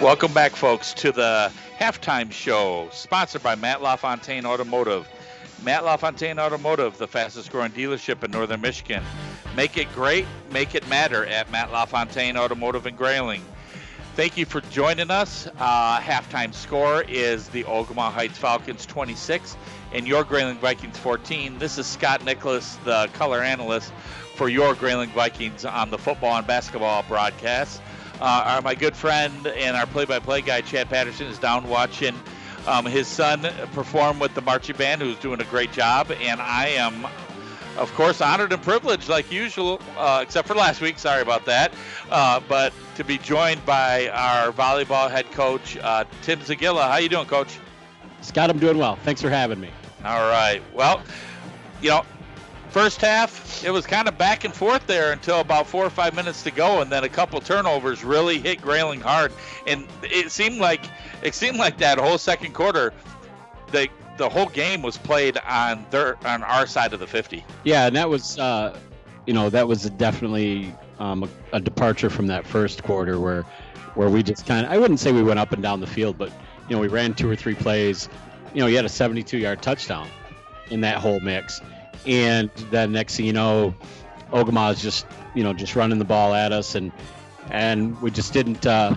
Welcome back, folks, to the halftime show, sponsored by Matt LaFontaine Automotive. Matt LaFontaine Automotive, the fastest growing dealership in northern Michigan. Make it great, make it matter at Matt LaFontaine Automotive in Grayling. Thank you for joining us. Uh, halftime score is the Ogemaw Heights Falcons 26 and your Grayling Vikings 14. This is Scott Nicholas, the color analyst for your Grayling Vikings on the football and basketball broadcast. Uh, our, my good friend and our play-by-play guy Chad Patterson is down watching um, his son perform with the marching band, who's doing a great job, and I am of course, honored and privileged like usual, uh, except for last week. Sorry about that. Uh, but to be joined by our volleyball head coach, uh, Tim Zagilla. How you doing, Coach? Scott, I'm doing well. Thanks for having me. All right. Well, you know, first half it was kind of back and forth there until about four or five minutes to go, and then a couple turnovers really hit Grayling hard, and it seemed like it seemed like that whole second quarter. The the whole game was played on their on our side of the 50. Yeah, and that was uh, you know that was definitely um, a, a, departure from that first quarter where where we just kind of I wouldn't say we went up and down the field, but you know we ran two or three plays. You know, you had a 72 yard touchdown in that whole mix, and then next thing you know, Ogemaw is just you know just running the ball at us, and and we just didn't uh,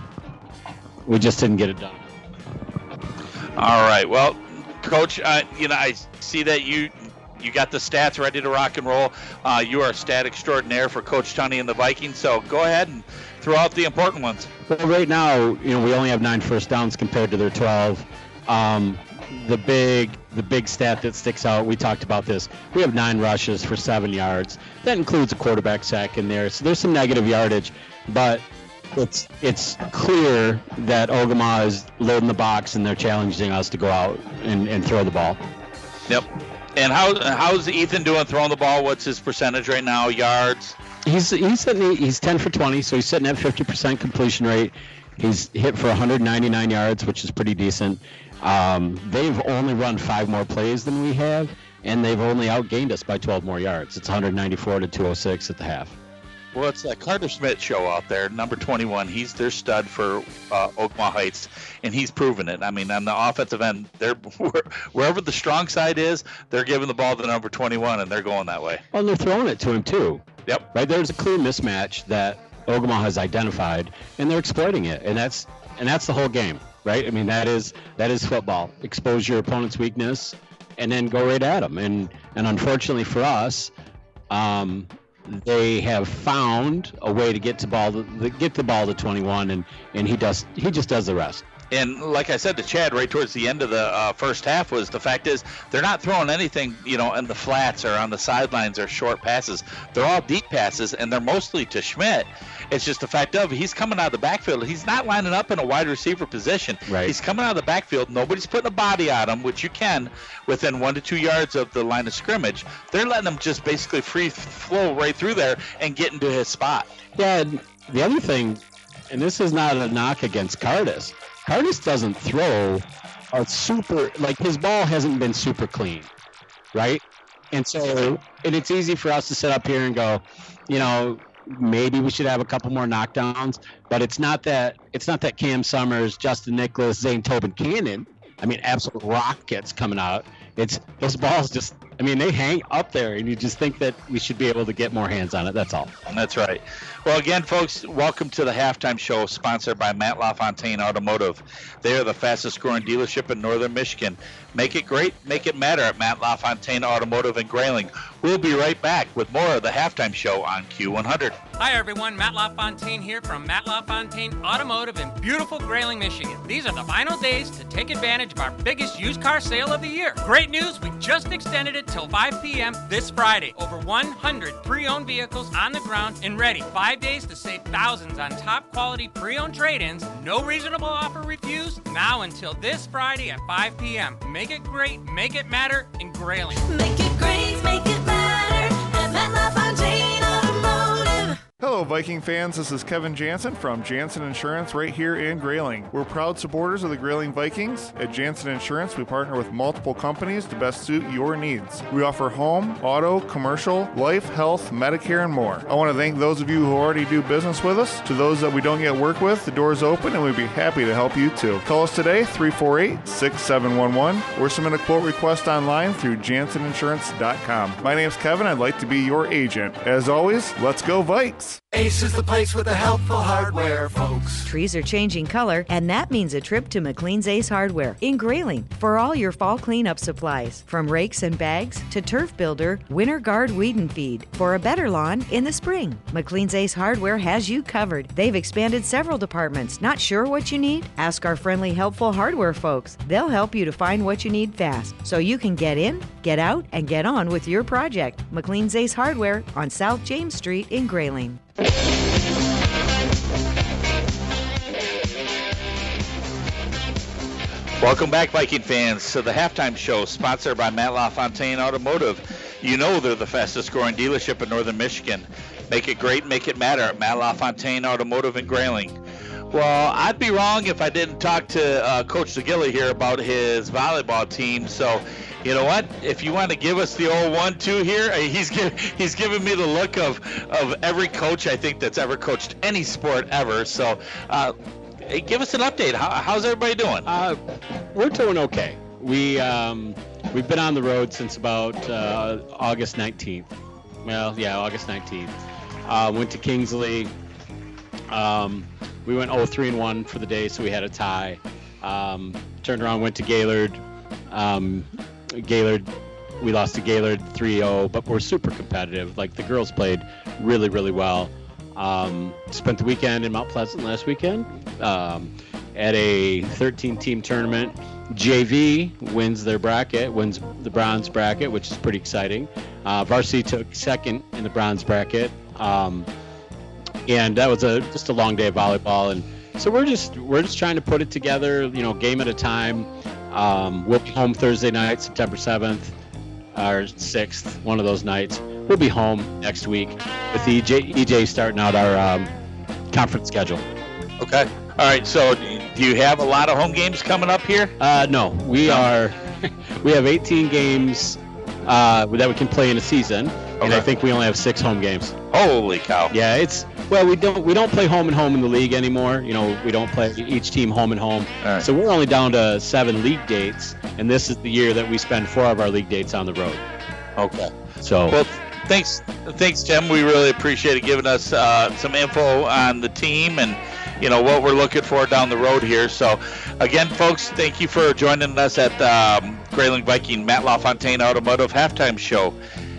we just didn't get it done. All right. Well, Coach, uh, you know, I see that you you got the stats ready to rock and roll. Uh, you are a stat extraordinaire for Coach Tunney and the Vikings. So go ahead and throw out the important ones. Well, right now, you know, we only have nine first downs compared to their 12. Um, the big the big stat that sticks out. We talked about this. We have nine rushes for seven yards. That includes a quarterback sack in there. So there's some negative yardage, but it's it's clear that Ogemaw is loading the box and they're challenging us to go out and, and throw the ball. Yep. And how how's Ethan doing throwing the ball? What's his percentage right now? Yards? He's he's sitting, he's 10 for 20, so he's sitting at 50% completion rate. He's hit for 199 yards, which is pretty decent. Um, they've only run five more plays than we have, and they've only outgained us by 12 more yards. It's 194 to 206 at the half. Well, it's that Karter Schmitt show out there, number 21. He's their stud for uh, Heights, and he's proven it. I mean, on the offensive end, they're wherever the strong side is, they're giving the ball to number 21, and they're going that way. Well, and they're throwing it to him too. Yep. Right. There's a clear mismatch that Ogemaw has identified, and they're exploiting it, and that's and that's the whole game, right? I mean, that is that is football. Expose your opponent's weakness, and then go right at them. And and unfortunately for us, um, they have found a way to get to ball to, get the ball to 21 and and he does he just does the rest and like I said to Chad right towards the end of the uh, first half was the fact is they're not throwing anything you know in the flats or on the sidelines or short passes they're all deep passes and they're mostly to Schmitt it's just the fact of he's coming out of the backfield. He's not lining up in a wide receiver position. Right. He's coming out of the backfield. Nobody's putting a body on him, which you can within one to two yards of the line of scrimmage. They're letting him just basically free flow right through there and get into his spot. Yeah. The other thing, and this is not a knock against Curtis. Curtis doesn't throw a super like his ball hasn't been super clean, right? And so, and it's easy for us to sit up here and go, you know, maybe we should have a couple more knockdowns. But it's not that it's not that Cam Summers, Justin Nicholas, Zane Tobin Cannon. I mean, absolute rockets coming out. It's those balls just. I mean, they hang up there, and you just think that we should be able to get more hands on it. That's all. That's right. Well, again, folks, welcome to the halftime show sponsored by Matt LaFontaine Automotive. They are the fastest growing dealership in northern Michigan. Make it great, make it matter at Matt LaFontaine Automotive in Grayling. We'll be right back with more of the halftime show on Q100. Hi, everyone. Matt LaFontaine here from Matt LaFontaine Automotive in beautiful Grayling, Michigan. These are the final days to take advantage of our biggest used car sale of the year. Great news, we just extended it till 5 p.m. this Friday. Over 100 pre owned vehicles on the ground and ready. Five five days to save thousands on top quality pre owned trade ins. No reasonable offer refused. Now until this Friday at 5 p.m. Make it great, make it matter in Grayling. Make it great, Hello, Viking fans. This is Kevin Jansen from Jansen Insurance right here in Grayling. We're proud supporters of the Grayling Vikings. At Jansen Insurance, we partner with multiple companies to best suit your needs. We offer home, auto, commercial, life, health, Medicare, and more. I want to thank those of you who already do business with us. To those that we don't yet work with, the door is open and we'd be happy to help you too. Call us today, 348 6711, or submit a quote request online through janseninsurance.com. My name's Kevin. I'd like to be your agent. As always, let's go Vikes! Ace is the place with the helpful hardware, folks. Trees are changing color, and that means a trip to McLean's Ace Hardware in Grayling for all your fall cleanup supplies, from rakes and bags to turf builder, winter guard weed and feed for a better lawn in the spring. McLean's Ace Hardware has you covered. They've expanded several departments. Not sure what you need? Ask our friendly, helpful hardware folks. They'll help you to find what you need fast so you can get in, get out, and get on with your project. McLean's Ace Hardware on South James Street in Grayling. Welcome back, Viking fans, to the halftime show sponsored by Matt LaFontaine Automotive. You know they're the fastest growing dealership in northern Michigan. Make it great, make it matter at Matt LaFontaine Automotive in Grayling. Well, I'd be wrong if I didn't talk to uh, Coach Zagilla here about his volleyball team. So, you know what? If you want to give us the old one-two here, uh, he's give, he's giving me the look of of every coach I think that's ever coached any sport ever. So, uh, give us an update. How, how's everybody doing? Uh, we're doing okay. We um, we've been on the road since about uh, August 19th. Well, yeah, August 19th. Uh, went to Kingsley. Um, we went 0-3 and 1 for the day, so we had a tie. Um, turned around, went to Gaylord. Um, Gaylord, we lost to Gaylord 3-0, but we're super competitive. Like the girls played really, really well. Um, spent the weekend in Mount Pleasant last weekend um, at a 13-team tournament. JV wins their bracket, wins the bronze bracket, which is pretty exciting. Uh, varsity took second in the bronze bracket. Um, and that was a just a long day of volleyball. And so we're just we're just trying to put it together you know game at a time. Um, we'll be home thursday night september 7th or 6th one of those nights. We'll be home next week with ej ej starting out our um, conference schedule. Okay. All right. So, do you have a lot of home games coming up here? uh, no. We are we have 18 games uh, that we can play in a season and i think we only have six home games Holy cow! Yeah, it's well, we don't we don't play home and home in the league anymore. You know, we don't play each team home and home. Right. So we're only down to seven league dates, and this is the year that we spend four of our league dates on the road. Okay. So Well, thanks, thanks, Jim. We really appreciate it giving us uh, some info on the team and you know what we're looking for down the road here. So, again, folks, thank you for joining us at um, Grayling Viking Matt LaFontaine Automotive halftime show.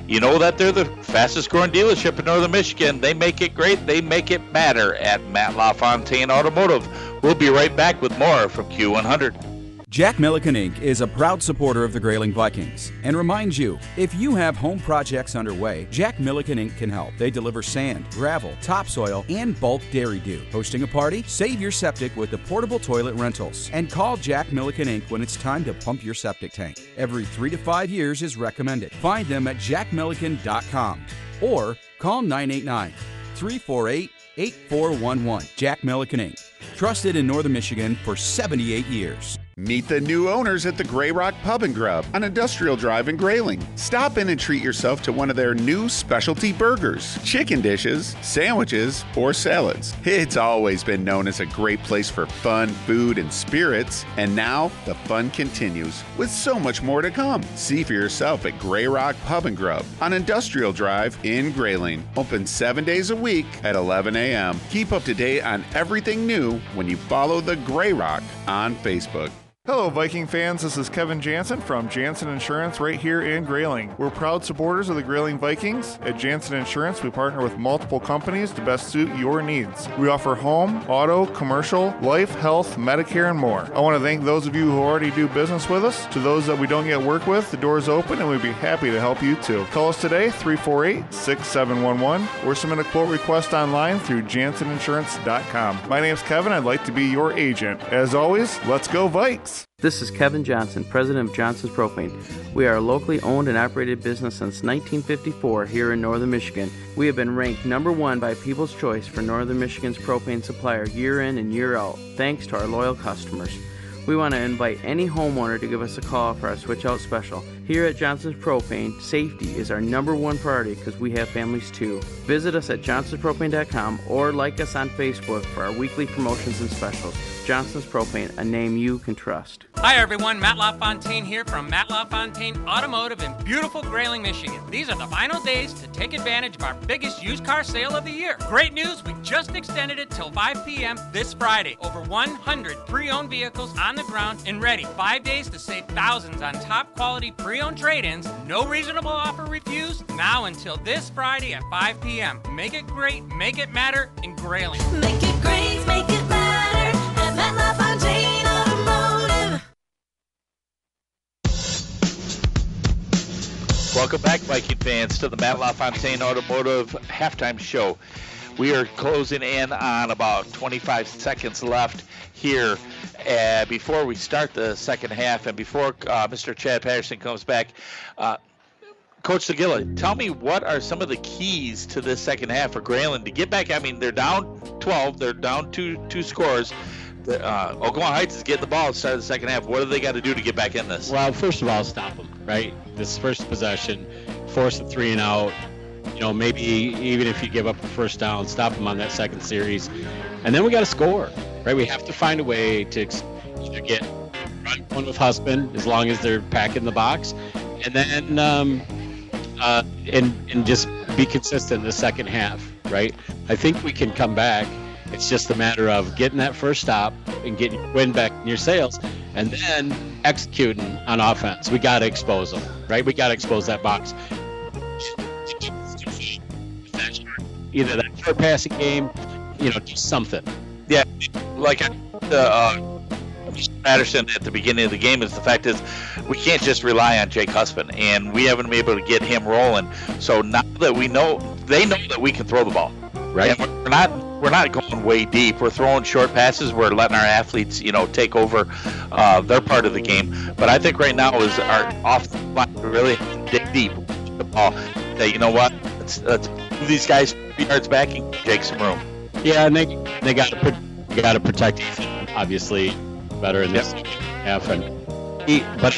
You know that they're the fastest growing dealership in northern Michigan. They make it great. They make it matter at Matt LaFontaine Automotive. We'll be right back with more from Q100. Jack Milliken Inc. is a proud supporter of the Grayling Vikings and reminds you if you have home projects underway, Jack Milliken Inc. can help. They deliver sand, gravel, topsoil, and bulk dairy dew. Hosting a party? Save your septic with the portable toilet rentals. And call Jack Milliken Inc. when it's time to pump your septic tank. Every three to five years is recommended. Find them at jackmilliken.com or call 989 348 8411. Jack Milliken Inc. Trusted in Northern Michigan for 78 years. Meet the new owners at the Grey Rock Pub and Grub on Industrial Drive in Grayling. Stop in and treat yourself to one of their new specialty burgers, chicken dishes, sandwiches, or salads. It's always been known as a great place for fun, food, and spirits, and now the fun continues with so much more to come. See for yourself at Grey Rock Pub and Grub on Industrial Drive in Grayling. Open seven days a week at 11 a.m. Keep up to date on everything new when you follow the Grey Rock on Facebook. Hello, Viking fans. This is Kevin Jansen from Jansen Insurance right here in Grayling. We're proud supporters of the Grayling Vikings. At Jansen Insurance, we partner with multiple companies to best suit your needs. We offer home, auto, commercial, life, health, Medicare, and more. I want to thank those of you who already do business with us. To those that we don't yet work with, the door is open and we'd be happy to help you too. Call us today, 348 6711, or submit a quote request online through janseninsurance.com. My name's Kevin. I'd like to be your agent. As always, let's go, Vikes! This is Kevin Johnson, president of Johnson's Propane. We are a locally owned and operated business since 1954 here in northern Michigan. We have been ranked number one by People's Choice for northern Michigan's propane supplier year in and year out, thanks to our loyal customers. We want to invite any homeowner to give us a call for our switch out special. Here at Johnson's Propane, safety is our number one priority because we have families too. Visit us at johnsonspropane.com or like us on Facebook for our weekly promotions and specials. Johnson's Propane, a name you can trust. Hi everyone, Matt LaFontaine here from Matt LaFontaine Automotive in beautiful Grayling, Michigan. These are the final days to take advantage of our biggest used car sale of the year. Great news, we just extended it till 5 p.m. this Friday. Over 100 pre-owned vehicles on the ground and ready. Five days to save thousands on top quality pre-owned trade-ins. No reasonable offer refused. Now until this Friday at 5 p.m. Make it great, make it matter in Grayling. Make it great, make it matter at Matt LaFontaine Automotive. Welcome back, Viking fans, to the Matt LaFontaine Automotive halftime show. We are closing in on about 25 seconds left here uh, before we start the second half and before uh, Mr. Chad Patterson comes back. Uh, Coach Zagilla, tell me what are some of the keys to this second half for Grayling to get back? I mean, they're down 12, they're down two two scores. The, uh, Ogemaw Heights is getting the ball at the start of the second half. What do they got to do to get back in this? Well, first of all, stop them, right? This first possession, force a three and out. You know, maybe even if you give up a first down, stop them on that second series. And then we got to score, right? We have to find a way to either get run one with Husband as long as they're packing the box, and then um, uh, and and just be consistent in the second half, right? I think we can come back. It's just a matter of getting that first stop and getting your win back in your sales, and then executing on offense. We got to expose them, right? We got to expose that box. Either that short passing game, you know, do something. Yeah, like uh, uh, Patterson at the beginning of the game is the fact is we can't just rely on Jake Husband, and we haven't been able to get him rolling. So now that we know, they know that we can throw the ball, Right. And we're not we're not going way deep. We're throwing short passes. We're letting our athletes, you know, take over uh, their part of the game. But I think right now is our off the line really dig deep the ball. Say, you know what? Let's, let's these guys three yards back and take some room. Yeah, and they they got to got to protect obviously better in this half, and he, but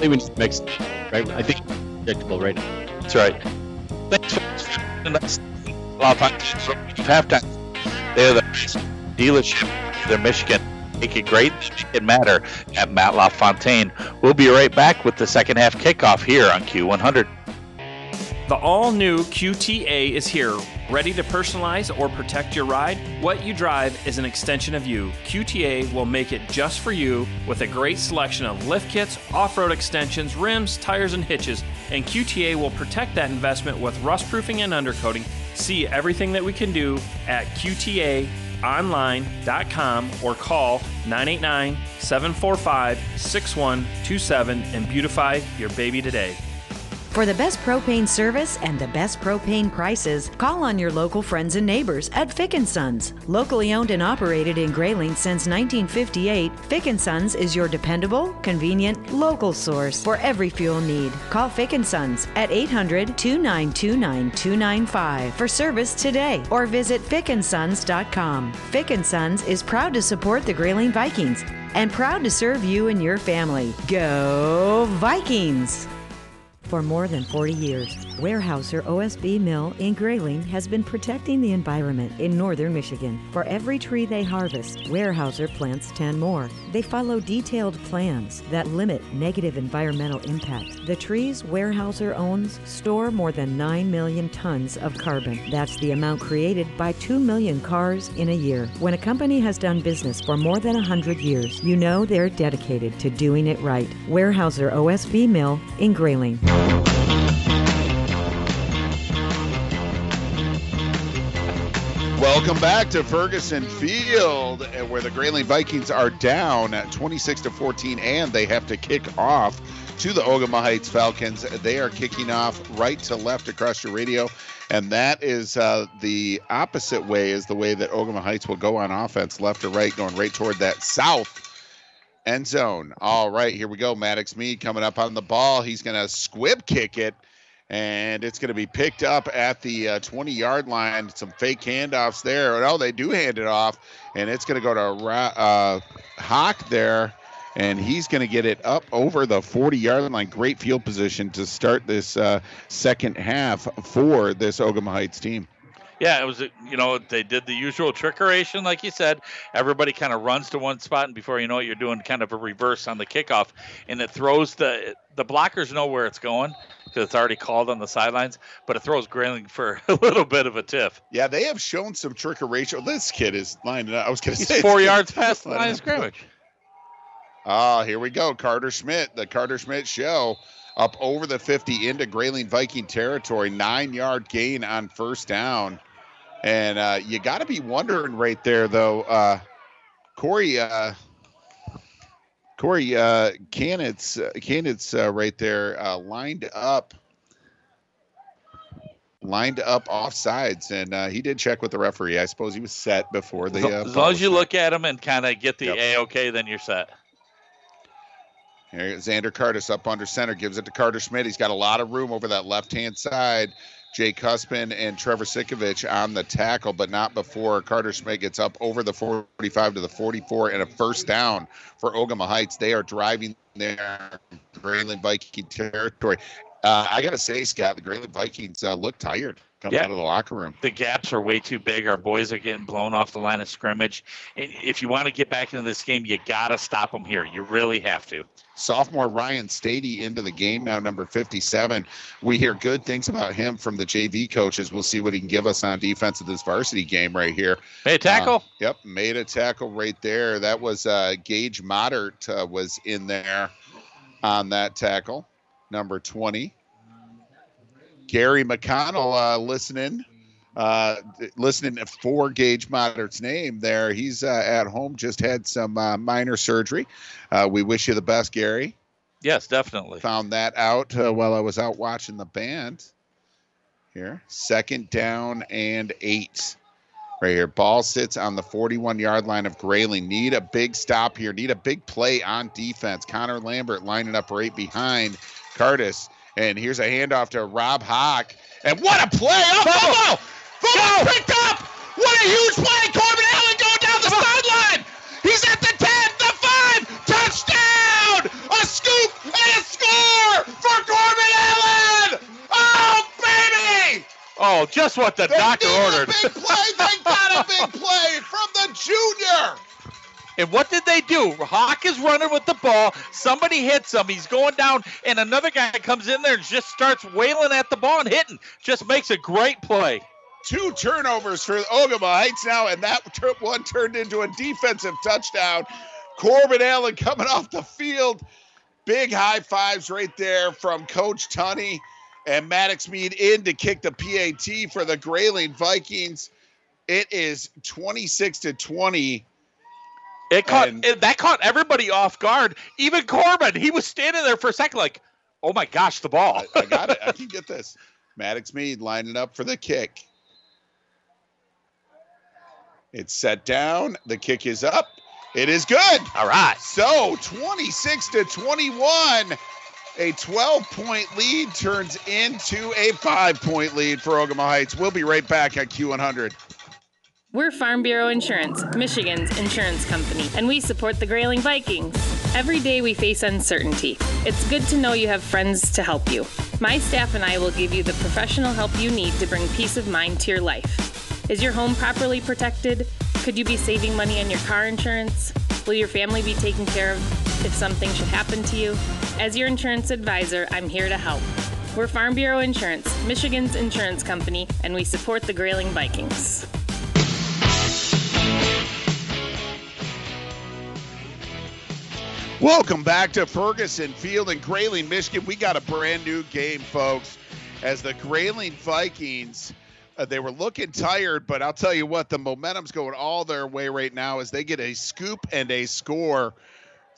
they would mix right. I think predictable right now. That's right. Thanks for halftime. They're the best dealership. They're Michigan. Make it great. It matter at Matt LaFontaine. We'll be right back with the second half kickoff here on Q100. The all new QTA is here, ready to personalize or protect your ride. What you drive is an extension of you. QTA will make it just for you with a great selection of lift kits, off road extensions, rims, tires, and hitches. And QTA will protect that investment with rust proofing and undercoating. See everything that we can do at QTAonline.com or call 989 745 6127 and beautify your baby today. For the best propane service and the best propane prices, call on your local friends and neighbors at Fick & Sons. Locally owned and operated in Grayling since 1958, Fick & Sons is your dependable, convenient, local source for every fuel need. Call Fick & Sons at 800-292-9295 for service today or visit fickandsons.com. Fick & Sons is proud to support the Grayling Vikings and proud to serve you and your family. Go Vikings! For more than 40 years, Weyerhaeuser OSB Mill in Grayling has been protecting the environment in northern Michigan. For every tree they harvest, Weyerhaeuser plants 10 more. They follow detailed plans that limit negative environmental impact. The trees Weyerhaeuser owns store more than 9 million tons of carbon. That's the amount created by 2 million cars in a year. When a company has done business for more than 100 years, you know they're dedicated to doing it right. Weyerhaeuser OSB Mill in Grayling. Welcome back to Ferguson Field, uh, where the Grayling Vikings are down at 26 to 14, and they have to kick off to the Ogemaw Heights Falcons. They are kicking off right to left across your radio, and that is uh, the opposite way is the way that Ogemaw Heights will go on offense, left to right, going right toward that south End zone. All right, here we go. Maddox Mead coming up on the ball. He's going to squib kick it, and it's going to be picked up at the 20 yard line. Some fake handoffs there. Oh, they do hand it off, and it's going to go to uh, Hawk there, and he's going to get it up over the 40 yard line. Great field position to start this uh, second half for this Ogemaw Heights team. Yeah, it was, you know, they did the usual trickeration, like you said. Everybody kind of runs to one spot, and before you know it, you're doing kind of a reverse on the kickoff, and it throws the the blockers know where it's going because it's already called on the sidelines, but it throws Grayling for a little bit of a tiff. Yeah, they have shown some trickery. Ratio. This kid is lining up. I was going to say four yards past the line of scrimmage. Ah, here we go. Karter Schmitt, the Karter Schmitt show, up over the 50 into Grayling Viking territory. Nine yard gain on first down. And uh, you got to be wondering right there, though, uh, Corey. Uh, Corey uh, Canitz, uh, Canitz uh, right there, uh, lined up, lined up off sides, and uh, he did check with the referee. I suppose he was set before the. As, Uh, as long as you look at him and kind of get the Yep. a okay, then you're set. Here, Xander Curtis up under center gives it to Karter Schmitt. He's got a lot of room over that left hand side. Jay Cuspin and Trevor Sikovich on the tackle, but not before Karter Schmitt gets up over the 45 to the 44 and a first down for Ogemaw Heights. They are driving their Grayling Viking territory. Uh, I got to say, Scott, the Grayling Vikings uh, look tired coming Yeah. out of the locker room. the gaps are way too big. Our boys are getting blown off the line of scrimmage. And if you want to get back into this game, you got to stop them here. You really have to. sophomore Ryan Stady into the game now, number 57. We hear good things about him from the JV coaches. We'll see what he can give us on defense of this varsity game right here. Hey, tackle. Uh, yep, made a tackle right there. That was uh, Gage Modert uh, was in there on that tackle, number 20. Gary McConnell uh, listening. Uh, listening for Gage Modert's name there. He's uh, at home, just had some uh, minor surgery. Uh, we wish you the best, Gary. Yes, definitely. Found that out uh, while I was out watching the band. Here, second down and eight. Right here, ball sits on the 41 yard line of Grayling. Need a big stop here. Need a big play on defense. Connor Lambert lining up right behind Curtis. And here's a handoff to Rob Hawk. And what a play! Oh, Bobo! Bobo picked up! What a huge play! Corbin Allen going down the sideline! He's at the 10, the 5, touchdown! A scoop and a score for Corbin Allen! Oh, baby! Oh, just what the They doctor ordered. A big play. They got a big play from the junior. And what did they do? Hawk is running with the ball. Somebody hits him. He's going down, and another guy comes in there and just starts wailing at the ball and hitting. Just makes a great play. Two turnovers for Ogemaw Heights now, and that one turned into a defensive touchdown. Corbin Allen coming off the field. Big high fives right there from Coach Tunney and Maddox Mead in to kick the PAT for the Grayling Vikings. It is 26 to 20. It caught And- it, that caught everybody off guard. Even Corbin, he was standing there for a second, like, "Oh my gosh, the ball!" I, I got it. I can get this. Maddox Mead lining up for the kick. It's set down. The kick is up. It is good. All right. So 26 to 21. A 12 point lead turns into a five point lead for Ogemaw Heights. We'll be right back at Q100. We're Farm Bureau Insurance, Michigan's insurance company, and we support the Grayling Vikings. Every day we face uncertainty. It's good to know you have friends to help you. My staff and I will give you the professional help you need to bring peace of mind to your life. Is your home properly protected? Could you be saving money on your car insurance? Will your family be taken care of if something should happen to you? As your insurance advisor, I'm here to help. We're Farm Bureau Insurance, Michigan's insurance company, and we support the Grayling Vikings. Welcome back to Ferguson Field in Grayling, Michigan. We got a brand new game, folks. As the Grayling Vikings, uh, they were looking tired, but I'll tell you what, the momentum's going all their way right now as they get a scoop and a score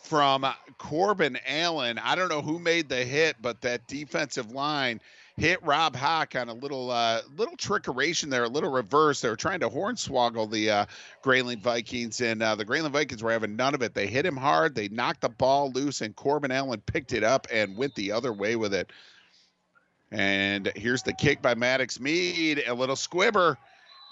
from Corbin Allen. I don't know who made the hit, but that defensive line hit Rob Hawk on a little uh, little trickeration there, a little reverse. They were trying to hornswoggle the uh, Grayling Vikings, and uh, the Grayling Vikings were having none of it. They hit him hard. They knocked the ball loose, and Corbin Allen picked it up and went the other way with it. And here's the kick by Maddox Mead, a little squibber.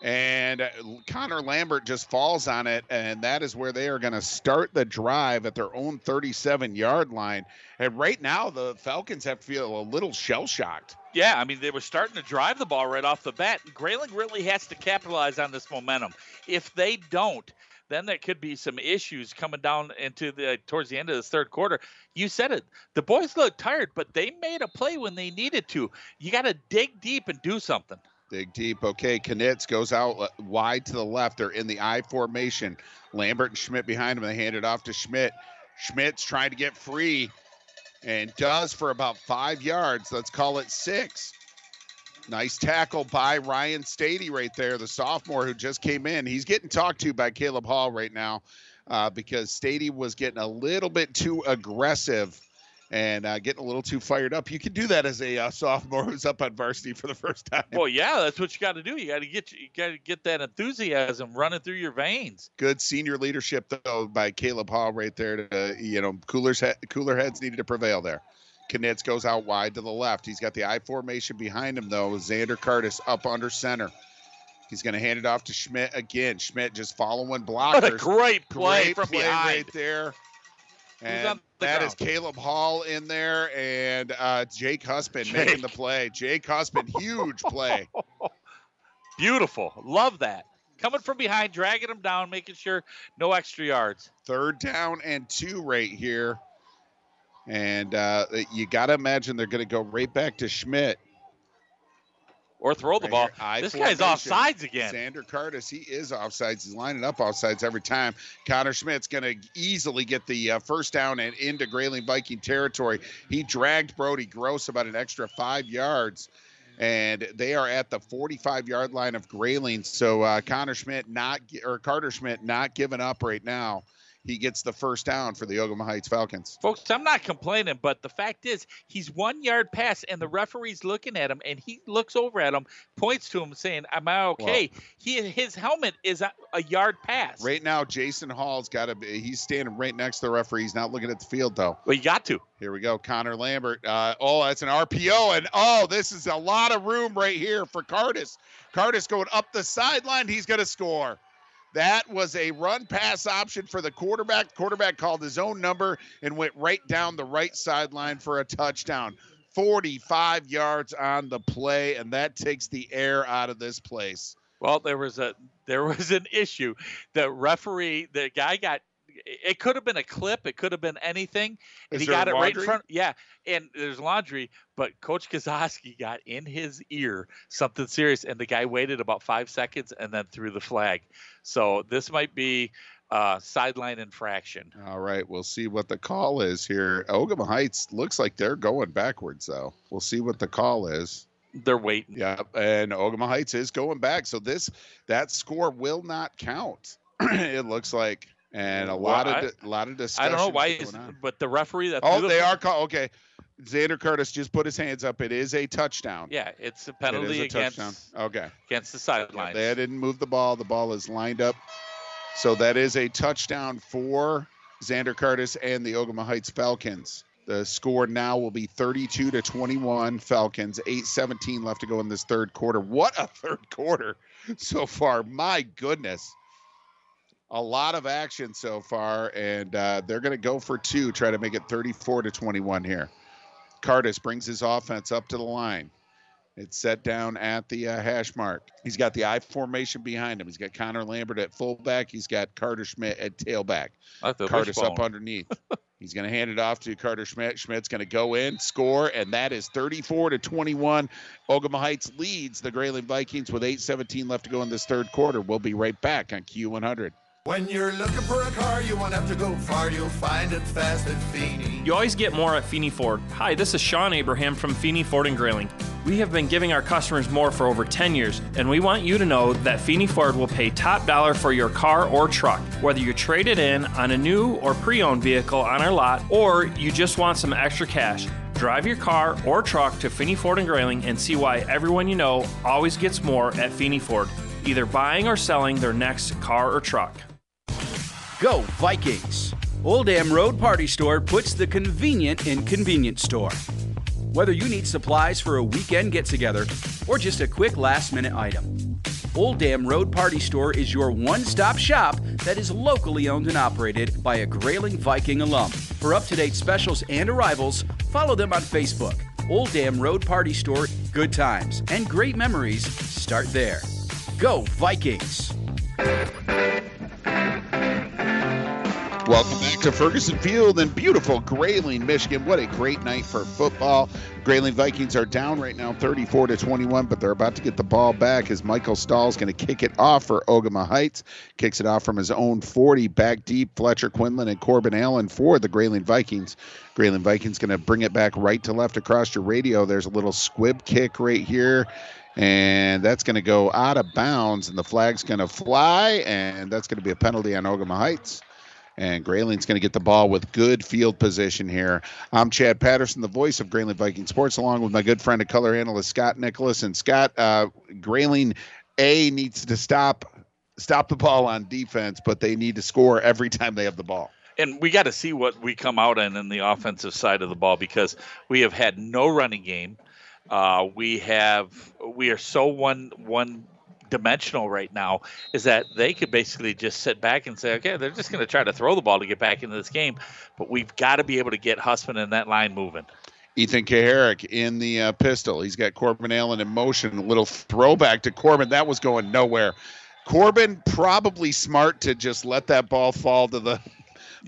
And uh, Connor Lambert just falls on it, and that is where they are going to start the drive at their own 37 yard line. And right now, the Falcons have to feel a little shell shocked. Yeah, I mean, they were starting to drive the ball right off the bat. Grayling really has to capitalize on this momentum. If they don't, then there could be some issues coming down into the towards the end of the third quarter. You said it. The boys look tired, but they made a play when they needed to. You got to dig deep and do something. Dig deep. Okay, Knitz goes out uh, wide to the left. They're in the I formation. Lambert and Schmitt behind him. They hand it off to Schmitt. Schmitt's trying to get free and does for about five yards. Let's call it six. Nice tackle by Ryan Stady right there, the sophomore who just came in. He's getting talked to by Caleb Hall right now uh, because Stady was getting a little bit too aggressive and uh, getting a little too fired up. You can do that as a uh, sophomore who's up on varsity for the first time. Well, yeah, that's what you got to do. You got to get you got to get that enthusiasm running through your veins. Good senior leadership though by Caleb Hall right there. To you know, coolers cooler heads needed to prevail there. Knitz goes out wide to the left. He's got the I formation behind him though. Xander Curtis up under center. He's going to hand it off to Schmitt again. Schmitt just following blockers. What a great play Great from play behind. right there. And on the that is ground? Caleb Hall in there and uh, Jake Husband making the play. Jake Husband, huge play. Beautiful. Love that. Coming from behind, dragging them down, making sure no extra yards. Third down and two right here. And uh, you got to imagine they're going to go right back to Schmitt. Or throw the Right ball. here, This guy's formation. offsides again. Xander Curtis, he is offsides. He's lining up offsides every time. Connor Schmitt's going to easily get the uh, first down and into Grayling Viking territory. He dragged Brody Gross about an extra five yards. And they are at the 45 yard line of Grayling. So uh, Connor Schmitt not, or Karter Schmitt not giving up right now. He gets the first down for the Ogemaw Heights Falcons. Folks, I'm not complaining, but the fact is, he's one yard past, and the referee's looking at him, and he looks over at him, points to him, saying, "Am I okay?" he his helmet is a, a yard past. Right now, Jason Hall's got to be, he's standing right next to the referee. He's not looking at the field, though. Well, you got to. Here we go. Connor Lambert. Uh, oh, that's an RPO. And oh, this is a lot of room right here for Curtis. Curtis going up the sideline. He's going to score. That was a run pass option for the quarterback. Quarterback called his own number and went right down the right sideline for a touchdown. 45 yards on the play, and that takes the air out of this place. Well, there was a there was an issue. The referee, the guy got. It could have been a clip. It could have been anything, and Is he got it right in front. Yeah, and there's laundry, but Coach Kazoski got in his ear something serious, and the guy waited about five seconds and then threw the flag. So this might be uh, sideline infraction. All right, we'll see what the call is here. Ogemaw Heights looks like they're going backwards, though. We'll see what the call is. They're waiting. Yeah, and Ogemaw Heights is going back, so this that score will not count. it looks like, and a Well, lot I- of di- lot of discussion. I don't know why, is, but the referee that Oh, they are call. Okay, Xander Curtis just put his hands up. It is a touchdown. Yeah, it's a penalty is a against touchdown. Okay. against the sidelines. They didn't move the ball. The ball is lined up. So that is a touchdown for Xander Curtis and the Ogemaw Heights Falcons. The score now will be 32 to 21 Falcons. 8:17 left to go in this third quarter. What a third quarter so far. My goodness. A lot of action so far and uh, they're going to go for two, try to make it 34 to 21 here. Curtis brings his offense up to the line. It's set down at the uh, hash mark. He's got the I formation behind him. He's got Connor Lambert at fullback. He's got Karter Schmitt at tailback. Carter's up underneath. He's going to hand it off to Karter Schmitt. Schmitt's going to go in, score, and that is 34 to 21. Ogemaw Heights leads the Grayling Vikings with 8:17 left to go in this third quarter. We'll be right back on Q100. When you're looking for a car, you won't have to go far. You'll find it fast at Feeney. You always get more at Feeney Ford. Hi, this is Sean Abraham from Feeney Ford and Grayling. We have been giving our customers more for over 10 years, and we want you to know that Feeney Ford will pay top dollar for your car or truck, whether you trade it in on a new or pre owned vehicle on our lot or you just want some extra cash. Drive your car or truck to Feeney Ford and Grayling and see why everyone you know always gets more at Feeney Ford, either buying or selling their next car or truck. Go Vikings! Old Dam Road Party Store puts the convenient in convenience store. Whether you need supplies for a weekend get together or just a quick last minute item, Old Dam Road Party Store is your one stop shop that is locally owned and operated by a Grayling Viking alum. For up to date specials and arrivals, follow them on Facebook. Old Dam Road Party Store, good times and great memories start there. Go Vikings! To Ferguson Field in beautiful Grayling, Michigan. What a great night for football. Grayling Vikings are down right now 34 to 21, but they're about to get the ball back as Michael Stahl is going to kick it off for Ogemaw Heights. Kicks it off from his own 40, back deep. Fletcher Quinlan and Corbin Allen for the Grayling Vikings. Grayling Vikings going to bring it back right to left across your radio. There's a little squib kick right here and that's going to go out of bounds, and the flag's going to fly, and that's going to be a penalty on Ogemaw Heights. And Grayling's going to get the ball with good field position here. I'm Chad Patterson, the voice of Grayling Viking Sports, along with my good friend and color analyst Scott Nicholas. And Scott, uh, Grayling A needs to stop stop the ball on defense, but they need to score every time they have the ball. and we got to see what we come out in in the offensive side of the ball because we have had no running game. Uh, we have we are so one one dimensional right now is that they could basically just sit back and say, okay, they're just going to try to throw the ball to get back into this game, but we've got to be able to get Husband and that line moving. Ethan Kaharick in the uh, pistol. He's got Corbin Allen in motion. A little throwback to Corbin. That was going nowhere. Corbin probably smart to just let that ball fall to the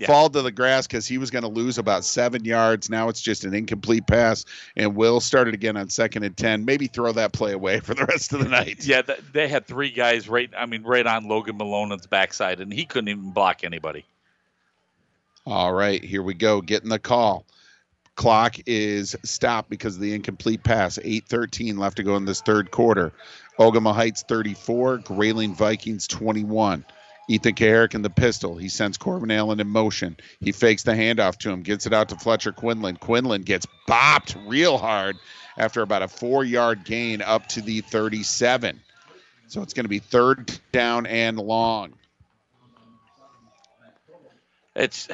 fall to the grass because he was going to lose about seven yards. Now it's just an incomplete pass, and Will started again on second and ten. Maybe throw that play away for the rest of the night. Yeah, th- they had three guys right. I mean, right on Logan Malone's backside, and he couldn't even block anybody. All right, here we go. Getting the call. Clock is stopped because of the incomplete pass. 8:13 left to go in this third quarter. Ogemaw Heights 34, Grayling Vikings 21. Ethan Kaharick and the pistol. He sends Corbin Allen in motion. He fakes the handoff to him, gets it out to Fletcher Quinlan. Quinlan gets bopped real hard after about a four yard gain up to the 37. So it's going to be third down and long. It's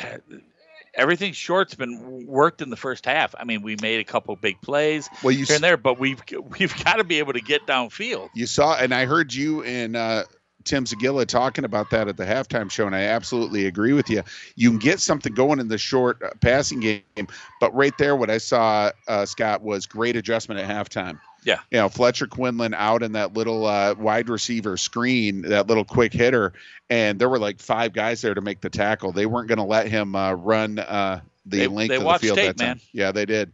everything short's been worked in the first half. I mean, we made a couple big plays Well, you here and there, but we've we've got to be able to get downfield. You saw, and I heard you and uh, Tim Zagilla talking about that at the halftime show, and I absolutely agree with you. You can get something going in the short uh, passing game, but right there, what I saw, uh, Scott, was great adjustment at halftime. Yeah. You know, Fletcher Quinlan out in that little uh, wide receiver screen, that little quick hitter, and there were like five guys there to make the tackle. They weren't going to let him uh, run uh, the They- length they of the field tape, that time. man. Yeah, they did.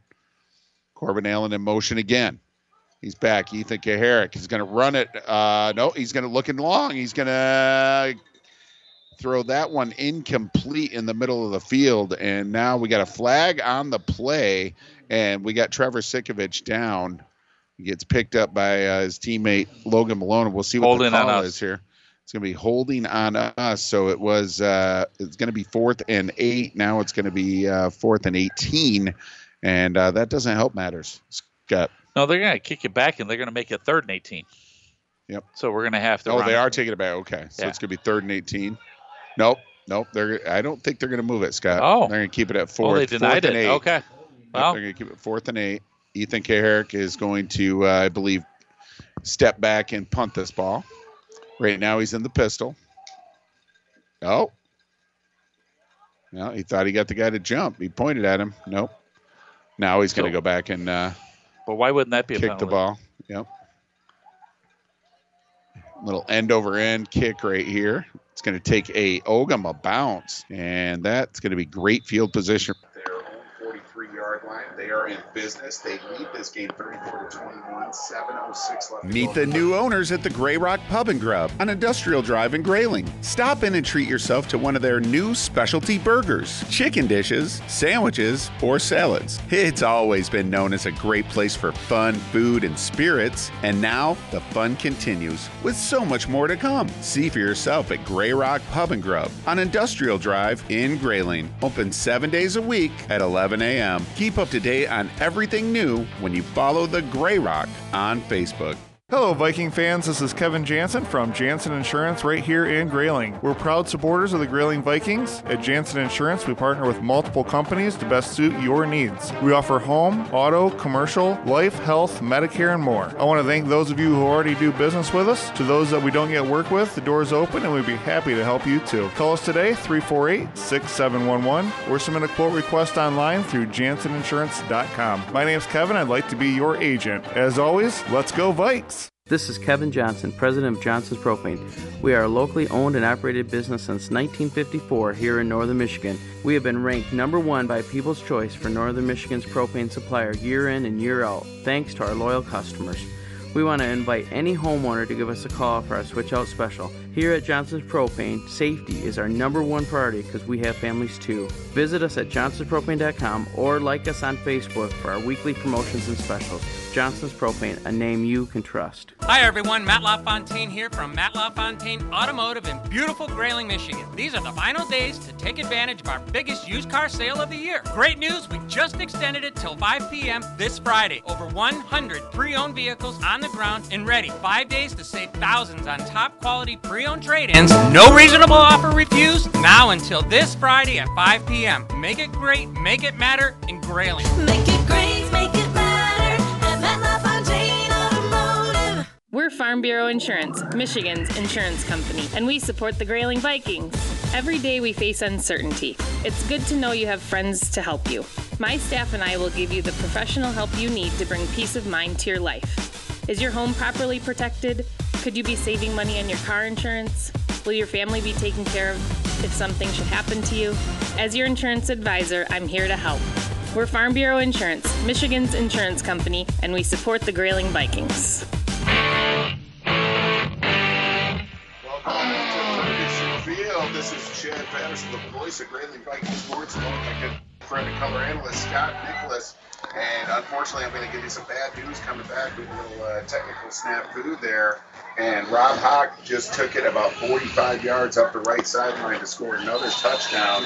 Corbin Allen in motion again. He's back. Ethan Kaharick. He's going to run it. Uh, no, he's going to look in long. He's going to throw that one incomplete in the middle of the field. And now we got a flag on the play, and we got Trevor Sikovich down. He gets picked up by uh, his teammate Logan Malone. We'll see what Holding the call is here. It's going to be holding on us. So it was. Uh, it's going to be fourth and eight. Now it's going to be uh, fourth and eighteen, and uh, that doesn't help matters. Scott. No, they're going to kick it back, and they're going to make it third and eighteen. Yep. So we're going to have to. Oh, they it. are taking it back. Okay, so Yeah. it's going to be third and eighteen. Nope, nope. They're. I don't think they're going to move it, Scott. Oh. they're going to keep it at Oh, fourth. they denied fourth and it. eight. Okay. Yep, Well, they're going to keep it fourth and eight. Ethan Kaharick is going to, uh, I believe, step back and punt this ball. Right now, he's in the pistol. Oh. No, he thought he got the guy to jump. He pointed at him. Nope. Now he's going to go back and uh, but why wouldn't that be a kick the ball. Yep. Little end over end kick right here. It's going to take a Ogama bounce, and that's going to be great field position. Their own 43 yard line. They are in business. They lead this game 34 to 21, 706 left. Meet the new owners at the Grey Rock Pub and Grub on Industrial Drive in Grayling. Stop in and treat yourself to one of their new specialty burgers, chicken dishes, sandwiches, or salads. It's always been known as a great place for fun, food, and spirits, and now the fun continues with so much more to come. See for yourself at Grey Rock Pub and Grub on Industrial Drive in Grayling. Open seven days a week at 11 a.m. Keep up to date on everything new when you follow the Grey Rock on Facebook. Hello, Viking fans. This is Kevin Jansen from Jansen Insurance right here in Grayling. We're proud supporters of the Grayling Vikings. At Jansen Insurance, we partner with multiple companies to best suit your needs. We offer home, auto, commercial, life, health, Medicare, and more. I want to thank those of you who already do business with us. To those that we don't yet work with, the door is open and we'd be happy to help you too. Call us today, 348 6711, or submit a quote request online through janseninsurance.com. My name's Kevin. I'd like to be your agent. As always, let's go, Vikes! This is Kevin Johnson, president of Johnson's Propane. We are a locally owned and operated business since 1954 here in northern Michigan. We have been ranked number one by People's Choice for northern Michigan's propane supplier year in and year out, thanks to our loyal customers. We want to invite any homeowner to give us a call for our switch out special. Here at Johnson's Propane, safety is our number one priority because we have families too. Visit us at johnsonspropane.com or like us on Facebook for our weekly promotions and specials. Johnson's Propane, a name you can trust. Hi everyone, Matt LaFontaine here from Matt LaFontaine Automotive in beautiful Grayling, Michigan. These are the final days to take advantage of our biggest used car sale of the year. Great news, we just extended it till 5 p.m. this Friday. Over 100 pre-owned vehicles on the ground and ready. Five days to save thousands on top quality pre-owned trade-ins. No reasonable offer refused. Now until this Friday at 5 p.m. Make it great, make it matter in Grayling. Make it great, We're Farm Bureau Insurance, Michigan's insurance company, and we support the Grayling Vikings. Every day we face uncertainty. It's good to know you have friends to help you. My staff and I will give you the professional help you need to bring peace of mind to your life. Is your home properly protected? Could you be saving money on your car insurance? Will your family be taken care of if something should happen to you? As your insurance advisor, I'm here to help. We're Farm Bureau Insurance, Michigan's insurance company, and we support the Grayling Vikings. This is Chad Patterson, the voice of Grayling Viking Sports, along with my good friend and color analyst Scott Nicholas. And unfortunately, I'm going to give you some bad news coming back with a little uh, technical snafu there. And Rob Hawk just took it about 45 yards up the right sideline to score another touchdown.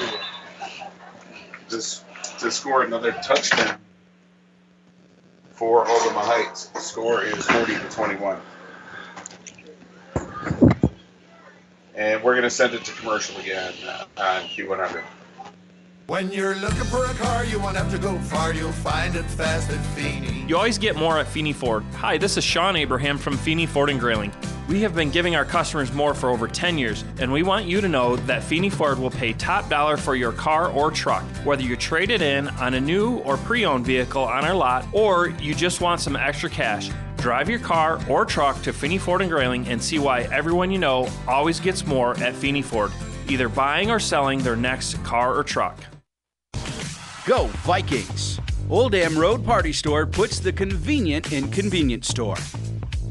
Just to score another touchdown for Ogemaw Heights. The score is 40 to 21. And we're going to send it to commercial again uh, on Q100. When you're looking for a car, you won't have to go far. You'll find it fast at Feeney. You always get more at Feeney Ford. Hi, this is Sean Abraham from Feeney Ford and Grayling. We have been giving our customers more for over 10 years, and we want you to know that Feeney Ford will pay top dollar for your car or truck, whether you trade it in on a new or pre owned vehicle on our lot, or you just want some extra cash. Drive your car or truck to Feeney Ford and Grayling and see why everyone you know always gets more at Feeney Ford, either buying or selling their next car or truck. Go Vikings! Old Dam Road Party Store puts the convenient in convenience store.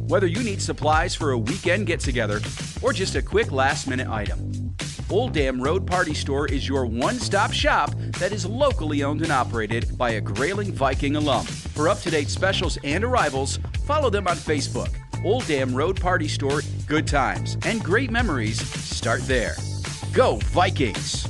Whether you need supplies for a weekend get together or just a quick last minute item, Old Dam Road Party Store is your one stop shop that is locally owned and operated by a Grayling Viking alum. For up to date specials and arrivals, follow them on Facebook. Old Dam Road Party Store, good times and great memories start there. Go Vikings!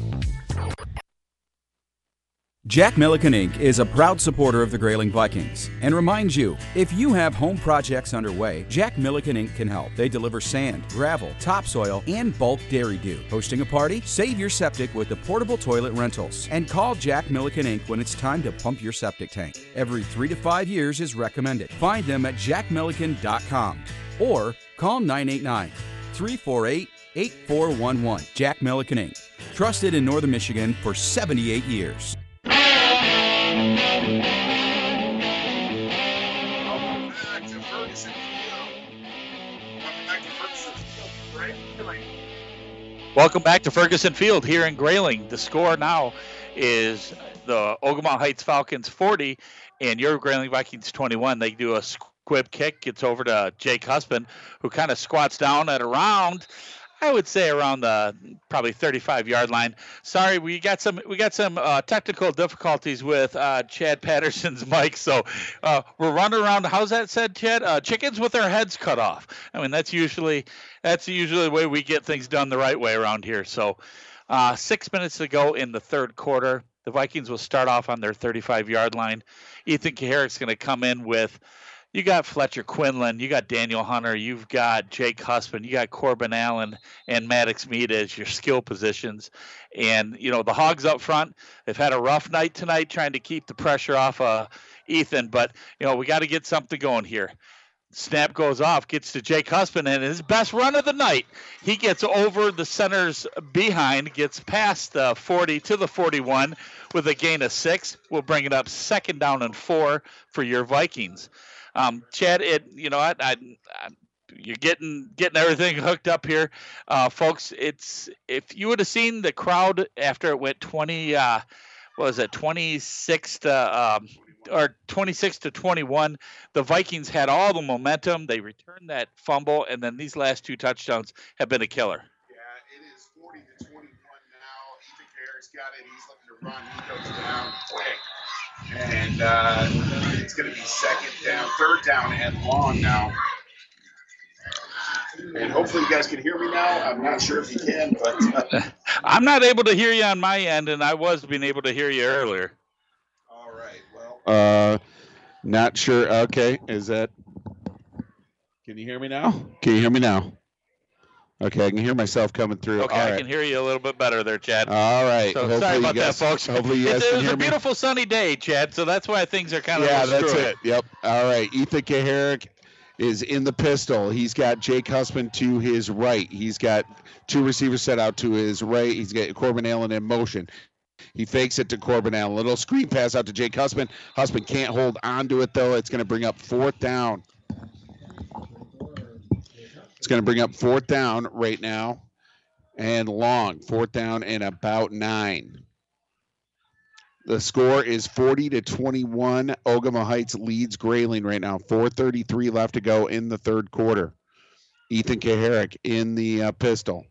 Jack Milliken Inc. is a proud supporter of the Grayling Vikings and reminds you if you have home projects underway, Jack Milliken Inc. can help. They deliver sand, gravel, topsoil, and bulk dairy dew. Hosting a party? Save your septic with the portable toilet rentals and call Jack Milliken Inc. when it's time to pump your septic tank. Every three to five years is recommended. Find them at jackmilliken.com or call 989 348 8411. Jack Milliken Inc. Trusted in Northern Michigan for 78 years. Welcome back to Ferguson Field. Welcome back to Ferguson Field. Welcome back to Ferguson Field here in Grayling. The score now is the Ogemaw Heights Falcons 40 and your Grayling Vikings 21. They do a squib kick, gets over to Jake Husband, who kind of squats down at around, I would say around the probably 35 yard line. Sorry, we got some we got some uh, technical difficulties with uh, Chad Patterson's mic, so uh, we're running around. How's that said, Chad? Uh, chickens with their heads cut off. I mean, that's usually that's usually the way we get things done the right way around here. So, uh, six minutes to go in the third quarter. The Vikings will start off on their 35 yard line. Ethan Kaharick's going to come in with you got Fletcher Quinlan, you got Daniel Hunter, you've got Jake Husband, you got Corbin Allen and Maddox Mead as your skill positions. And, you know, the Hogs up front, they've had a rough night tonight trying to keep the pressure off uh, Ethan, but, you know, we got to get something going here. Snap goes off, gets to Jake Husband, and his best run of the night. He gets over the center's behind, gets past the 40 to the 41 with a gain of six. We'll bring it up second down and four for your Vikings. Um, Chad, it you know I, I, I you're getting getting everything hooked up here, uh, folks. It's if you would have seen the crowd after it went 20, uh, what was it 26 to um, or 26 to 21, the Vikings had all the momentum. They returned that fumble, and then these last two touchdowns have been a killer. Yeah, it is 40 to 21 now. Ethan Garrett's got it. He's looking to run. He goes down quick. And uh, it's going to be second down, third down, and long now. And hopefully you guys can hear me now. I'm not sure if you can, but uh, I'm not able to hear you on my end, and I was being able to hear you earlier. all right. Well, Uh, not sure. Okay, is that? Can you hear me now? Can you hear me now? Okay, I can hear myself coming through. Okay, All I right. can hear you a little bit better there, Chad. All right. So Hopefully sorry about guys- that, folks. Hopefully you guys it can was a me. beautiful sunny day, Chad. So that's why things are kind of Yeah, that's screwy. it. Yep. All right. Ethan Kaharick is in the pistol. He's got Jake Husband to his right. He's got two receivers set out to his right. He's got Corbin Allen in motion. He fakes it to Corbin Allen. Little screen pass out to Jake Husband. Husband can't hold on to it though. It's going to bring up fourth down. It's going to bring up fourth down right now, and long fourth down and about nine. The score is 40 to 21. Ogemaw Heights leads Grayling right now. 4:33 left to go in the third quarter. Ethan Kaharick in the uh, pistol.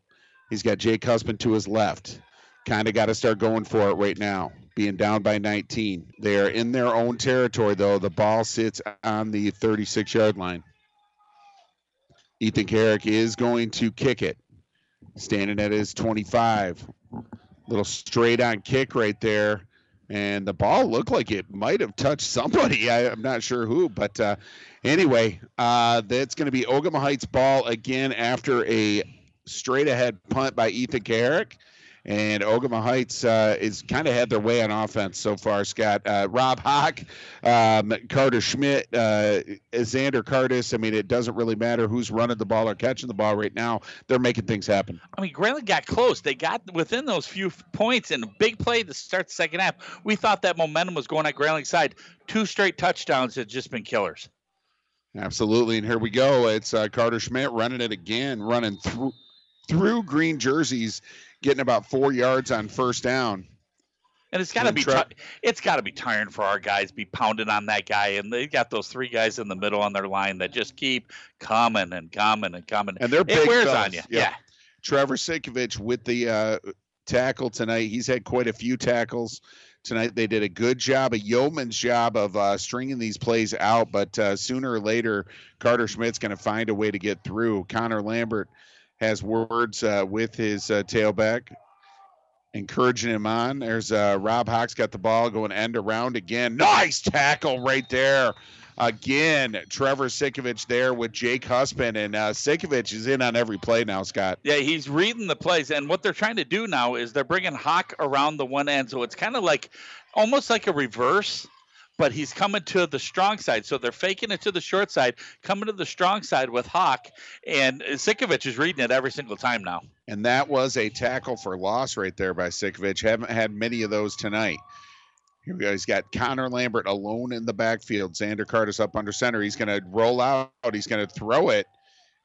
He's got Jake Husband to his left. Kind of got to start going for it right now. Being down by 19. They are in their own territory though. The ball sits on the 36 yard line. Ethan Kaharick is going to kick it. Standing at his 25. Little straight on kick right there and the ball looked like it might have touched somebody. I, I'm not sure who, but uh, anyway, uh, that's going to be Ogemaw Heights ball again after a straight ahead punt by Ethan Kaharick. And Ogemaw Heights uh, is kind of had their way on offense so far. Scott, uh, Rob Hawk, um, Karter Schmitt, uh, Xander Curtis. I mean, it doesn't really matter who's running the ball or catching the ball right now. They're making things happen. I mean, Grayling got close. They got within those few points and a big play to start the second half. We thought that momentum was going at Grayling's side. Two straight touchdowns had just been killers. Absolutely, and here we go. It's uh, Karter Schmitt running it again, running through through green jerseys, getting about four yards on first down. And it's got to be Tre- ti- it's got to be tiring for our guys be pounding on that guy, and they got those three guys in the middle on their line that just keep coming and coming and coming. And they're it big wears fellas. on you. Yeah. Yeah. Trevor Sikovich with the uh, tackle tonight. He's had quite a few tackles tonight. They did a good job, a yeoman's job of uh, stringing these plays out. But uh, sooner or later, Karter Schmitt's going to find a way to get through. Connor Lambert has words uh, with his uh, tailback, encouraging him on. There's uh, Rob Hawks got the ball going end around again. Nice tackle right there. Again, Trevor Sikovich there with Jake Husband, and uh, Sikovich is in on every play now, Scott. Yeah, he's reading the plays, and what they're trying to do now is they're bringing Hawk around the one end, so it's kind of like, almost like a reverse, but he's coming to the strong side. So they're faking it to the short side, coming to the strong side with Hawk, and Sikovich is reading it every single time now. And that was a tackle for loss right there by Sikovich. Haven't had many of those tonight. Here we go. He's got Connor Lambert alone in the backfield. Xander Curtis up under center. He's going to roll out. He's going to throw it.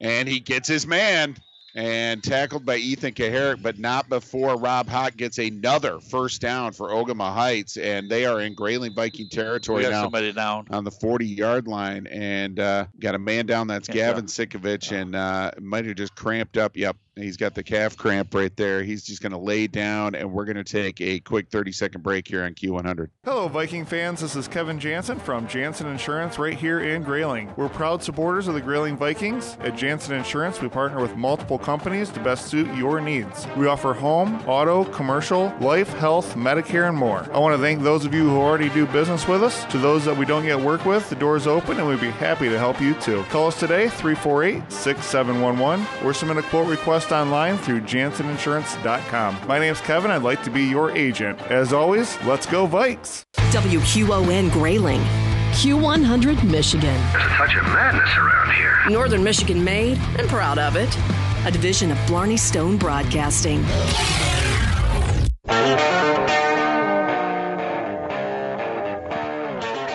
And he gets his man and tackled by Ethan Kaharick, but not before Rob Hawk gets another first down for Ogemaw Heights. And they are in Grayling Viking territory now somebody down. on the 40 yard line and uh, got a man down. That's Yeah. Gavin Sikovich and uh, might have just cramped up. Yep. He's got the calf cramp right there. He's just going to lay down, and we're going to take a quick 30 second break here on Q100. Hello, Viking fans. This is Kevin Jansen from Jansen Insurance right here in Grayling. We're proud supporters of the Grayling Vikings. At Jansen Insurance, we partner with multiple companies to best suit your needs. We offer home, auto, commercial, life, health, Medicare, and more. I want to thank those of you who already do business with us. To those that we don't yet work with, the door is open and we'd be happy to help you too. Call us today, 348 6711, or submit a quote request online through janseninsurance.com. My name's Kevin. I'd like to be your agent. As always, let's go, Vikes! WQON Grayling, Q100 Michigan. There's a touch of madness around here. Northern Michigan made and proud of it. A division of Blarney Stone Broadcasting.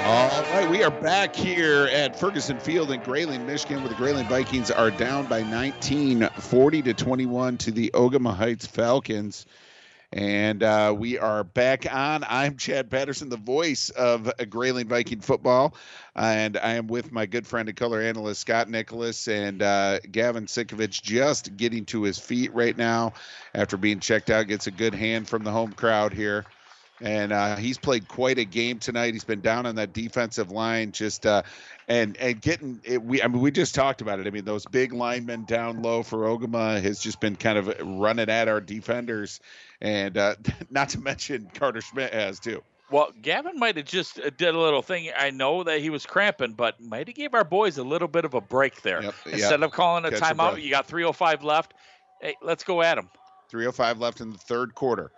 All right, we are back here at Ferguson Field in Grayling, Michigan, where the Grayling Vikings are down by 19, 40 to 21 to the Ogemaw Heights Falcons. And uh, we are back on. I'm Chad Patterson, the voice of Grayling Viking football. And I am with my good friend and color analyst, Scott Nicholas, and uh, Gavin Sikovich just getting to his feet right now after being checked out. Gets a good hand from the home crowd here and uh, he's played quite a game tonight. He's been down on that defensive line, just uh, and and getting it. We I mean we just talked about it. I mean those big linemen down low for Ogemaw has just been kind of running at our defenders, and uh, not to mention Karter Schmitt has too. Well, Gavin might have just uh, did a little thing. I know that he was cramping, but might have gave our boys a little bit of a break there. Yep, Instead yep. of calling a Catch timeout, you got 3:05 left. Hey, let's go at him. 305 left in the third quarter.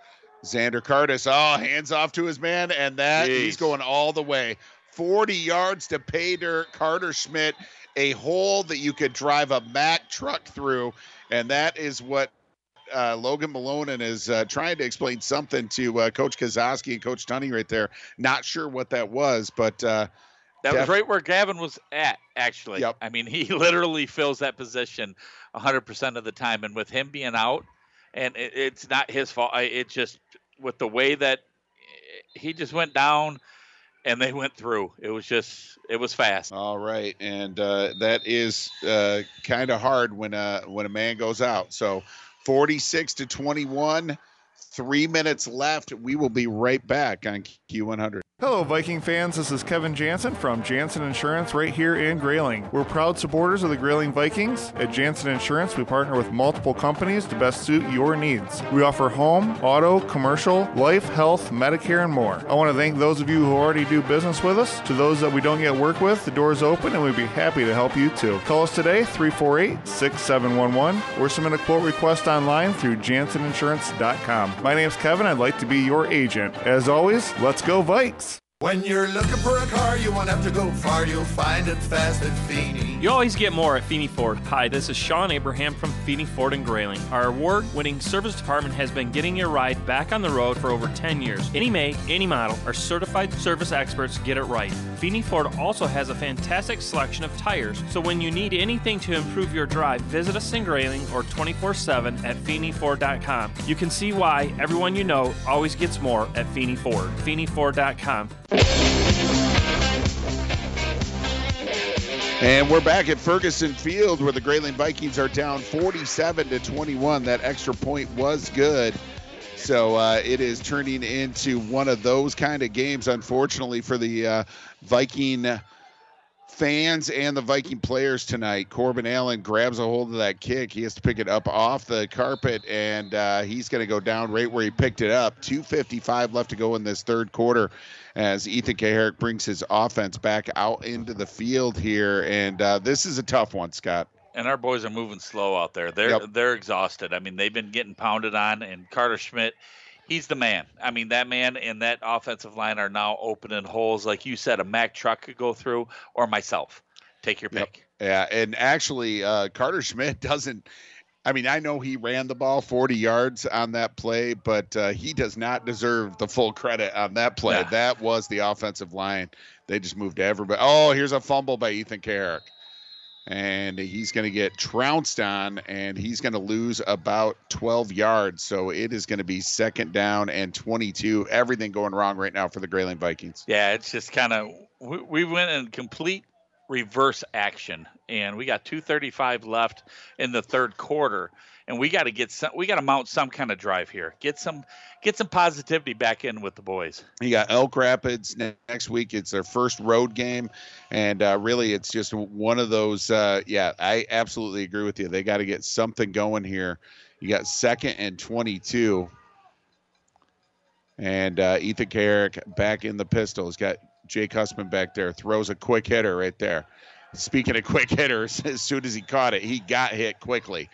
Xander Curtis, oh, hands off to his man, and that he's going all the way. 40 yards to dirt. Karter Schmitt, a hole that you could drive a Mack truck through, and that is what uh, Logan Malonen is uh, trying to explain something to uh, Coach Kazoski and Coach Tunney right there. Not sure what that was, but uh, That was right where Gavin was at, actually. Yep. I mean, he literally fills that position 100% of the time. And with him being out, and it, it's not his fault, it just, with the way that eh, he just went down and they went through, it was just, it was fast. All right, and uh, that is uh, kind of hard when uh, when a man goes out. So, forty-six to twenty-one, three minutes left. We will be right back on Q100. Hello, Viking fans. This is Kevin Jansen from Jansen Insurance right here in Grayling. We're proud supporters of the Grayling Vikings. At Jansen Insurance, we partner with multiple companies to best suit your needs. We offer home, auto, commercial, life, health, Medicare, and more. I want to thank those of you who already do business with us. To those that we don't yet work with, the door is open and we'd be happy to help you too. Call us today, 348 6711, or submit a quote request online through janseninsurance.com. My name's Kevin. I'd like to be your agent. As always, let's go, Vikes! When you're looking for a car, you won't have to go far. You'll find it fast at Feeney. You always get more at Feeney Ford. Hi, this is Sean Abraham from Feeney Ford and Grayling. Our award winning service department has been getting your ride back on the road for over 10 years. Any make, any model, our certified service experts get it right. Feeney Ford also has a fantastic selection of tires, so when you need anything to improve your drive, visit us in Grayling or 24 7 at FeeneyFord.com. You can see why everyone you know always gets more at Feeney Ford. FeeneyFord.com. And we're back at Ferguson Field where the Grayling Vikings are down 47 to 21. That extra point was good. So uh, it is turning into one of those kind of games, unfortunately, for the uh, Viking fans and the Viking players tonight. Corbin Allen grabs a hold of that kick. He has to pick it up off the carpet, and uh, he's going to go down right where he picked it up. 2.55 left to go in this third quarter as Ethan Kaharick brings his offense back out into the field here. And uh, this is a tough one, Scott. And our boys are moving slow out there. They're Yep. they're exhausted. I mean, they've been getting pounded on, and Karter Schmitt, he's the man. I mean, that man and that offensive line are now opening holes, like you said, a Mack truck could go through, or myself. Take your pick. Yeah, and actually, uh, Karter Schmitt doesn't. I mean, I know he ran the ball 40 yards on that play, but uh, he does not deserve the full credit on that play. Yeah. That was the offensive line. They just moved everybody. Oh, here's a fumble by Ethan Kaharick. And he's going to get trounced on, and he's going to lose about 12 yards. So it is going to be second down and 22. Everything going wrong right now for the Grayling Vikings. Yeah, it's just kind of we, we went in complete reverse action, and we got 2:35 left in the third quarter, and we got to get some. We got to mount some kind of drive here. Get some get some positivity back in with the boys. You got Elk Rapids ne- next week. It's their first road game, and uh, really, it's just one of those. Uh, yeah, I absolutely agree with you. They got to get something going here. You got second and 22, and uh, Ethan Kaharick back in the pistol. He's got Jake Husband back there. Throws a quick hitter right there. Speaking of quick hitters, as soon as he caught it, he got hit quickly.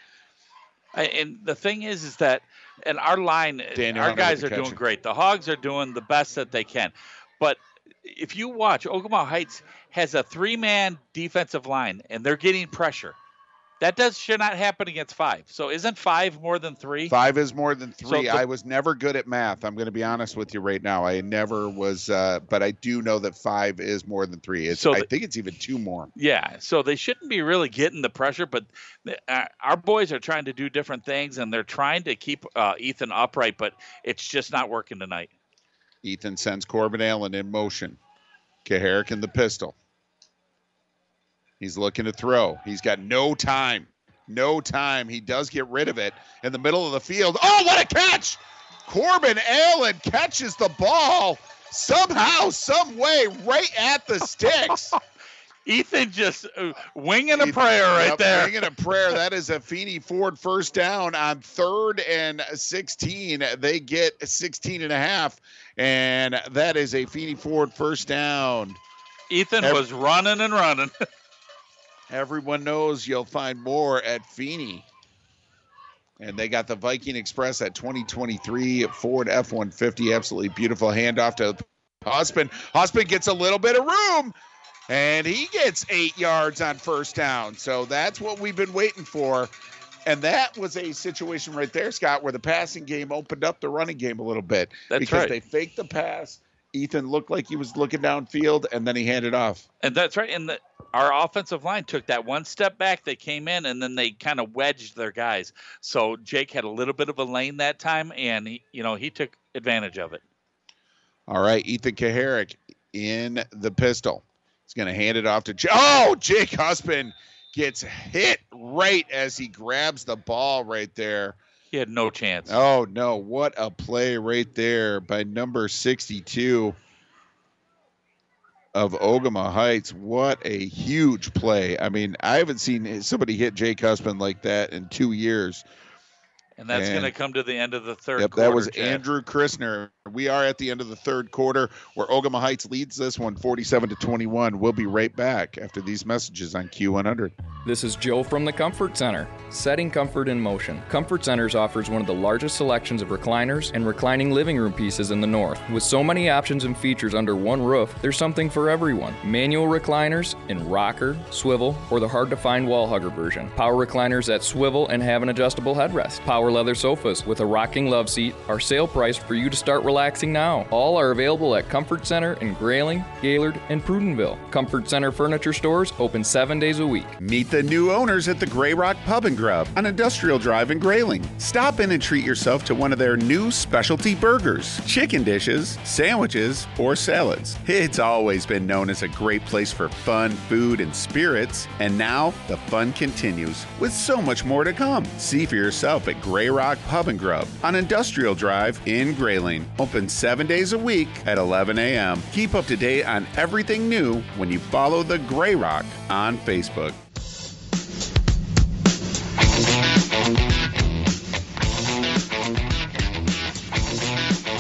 And the thing is, is that and our line, Daniel our guys are doing great. The Hogs are doing the best that they can, but if you watch, Ogemaw Heights has a three-man defensive line, and they're getting pressure. That does should not happen against five. So isn't five more than three? Five is more than So three. the- I was never good at math. I'm going to be honest with you right now. I never was, uh, but I do know that five is more than three. It's, So I think it's even two more. Yeah, so they shouldn't be really getting the pressure, but uh, our boys are trying to do different things, and they're trying to keep uh, Ethan upright, but it's just not working tonight. Ethan sends Corbin Allen in motion. Kaharick in the pistol. He's looking to throw. He's got no time. No time. He does get rid of it in the middle of the field. Oh, what a catch! Corbin Allen catches the ball somehow, some way, right at the sticks. Ethan just uh, winging a prayer right Yep, there. Winging a prayer. That is a Feeney Ford first down on third and 16. They get 16 and a half, and that is a Feeney Ford first down. Ethan Ev- was running and running. Everyone knows you'll find more at Feeney. And they got the Viking Express at 2023 Ford F 150. Absolutely beautiful handoff to Husband. Husband gets a little bit of room and he gets eight yards on first down. So that's what we've been waiting for. And that was a situation right there, Scott, where the passing game opened up the running game a little bit. That's because right. they faked the pass. Ethan looked like he was looking downfield and then he handed off. And that's right. And the, our offensive line took that one step back. They came in and then they kind of wedged their guys. So Jake had a little bit of a lane that time, and he, you know he took advantage of it. All right, Ethan Kaharick in the pistol. He's going to hand it off to J- Oh, Jake Husband gets hit right as he grabs the ball right there. He had no chance. Oh no, what a play right there by number 62 of Ogemaw Heights. What a huge play. I mean, I haven't seen somebody hit Jake Husband like that in 2 years. And that's going to come to the end of the third Yep, quarter. that was Chad. Andrew Christner. We are at the end of the third quarter where Ogemaw Heights leads this one 47 to 21. We'll be right back after these messages on Q100. This is Joe from the Comfort Center, setting comfort in motion. Comfort Centers offers one of the largest selections of recliners and reclining living room pieces in the north. With so many options and features under one roof, there's something for everyone. Manual recliners in rocker, swivel, or the hard to find wall hugger version. Power recliners that swivel and have an adjustable headrest. Power leather sofas with a rocking love seat are sale priced for you to start relaxing now. All are available at Comfort Center in Grayling, Gaylord, and Prudenville. Comfort Center furniture stores open seven days a week. Meet the new owners at the Grey Rock Pub and Grub on Industrial Drive in Grayling. Stop in and treat yourself to one of their new specialty burgers, chicken dishes, sandwiches, or salads. It's always been known as a great place for fun, food, and spirits, and now the fun continues with so much more to come. See for yourself at Grey Rock Pub and Grub on Industrial Drive in Grayling. Open seven days a week at 11 a.m. Keep up to date on everything new when you follow the Grey Rock on Facebook.